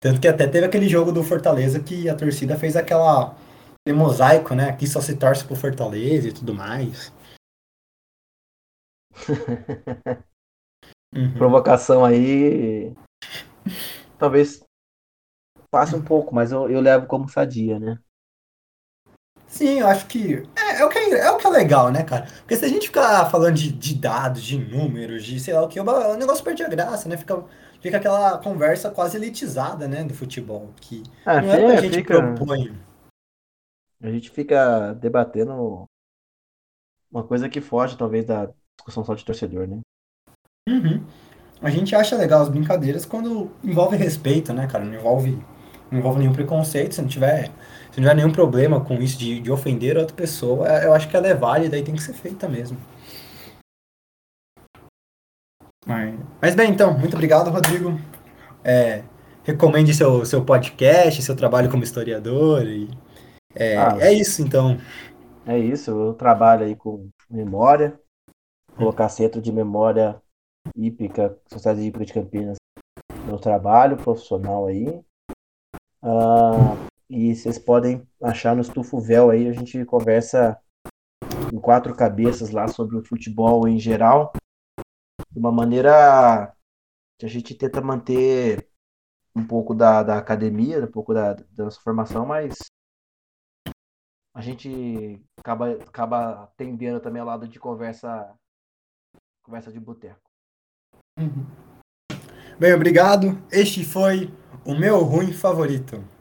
[SPEAKER 1] Tanto que até teve aquele jogo do Fortaleza que a torcida fez aquela aquele mosaico, né? Aqui só se torce pro Fortaleza e tudo mais. (laughs)
[SPEAKER 2] uhum. Provocação aí. Talvez passe um pouco, mas eu, eu levo como sadia, né?
[SPEAKER 1] Sim, eu acho que é, é, o que é, é o que é legal, né, cara? Porque se a gente ficar falando de, de dados, de números, de sei lá o que, o negócio perde a graça, né? Fica, fica aquela conversa quase elitizada, né, do futebol, que
[SPEAKER 2] ah, não é o que a gente fica... propõe. A gente fica debatendo uma coisa que foge, talvez, da discussão só de torcedor, né?
[SPEAKER 1] Uhum. A gente acha legal as brincadeiras quando envolve respeito, né, cara? Não envolve, não envolve nenhum preconceito, se não tiver, se não tiver nenhum problema com isso de, de ofender outra pessoa, eu acho que ela é válida e tem que ser feita mesmo. Mas, mas bem, então, muito obrigado, Rodrigo. É, recomende seu, seu podcast, seu trabalho como historiador. E, é, ah, é isso, então.
[SPEAKER 2] É isso, eu trabalho aí com memória, colocar centro de memória hípica, Sociedade Hípica de Campinas, meu trabalho profissional aí. Uh, e vocês podem achar no Estufo Véu aí, a gente conversa em quatro cabeças lá sobre o futebol em geral de uma maneira que a gente tenta manter um pouco da, da academia, um pouco da, da nossa formação, mas a gente acaba, acaba tendendo também ao lado de conversa conversa de boteco.
[SPEAKER 1] Uhum. Bem, obrigado. Este foi o meu ruim favorito.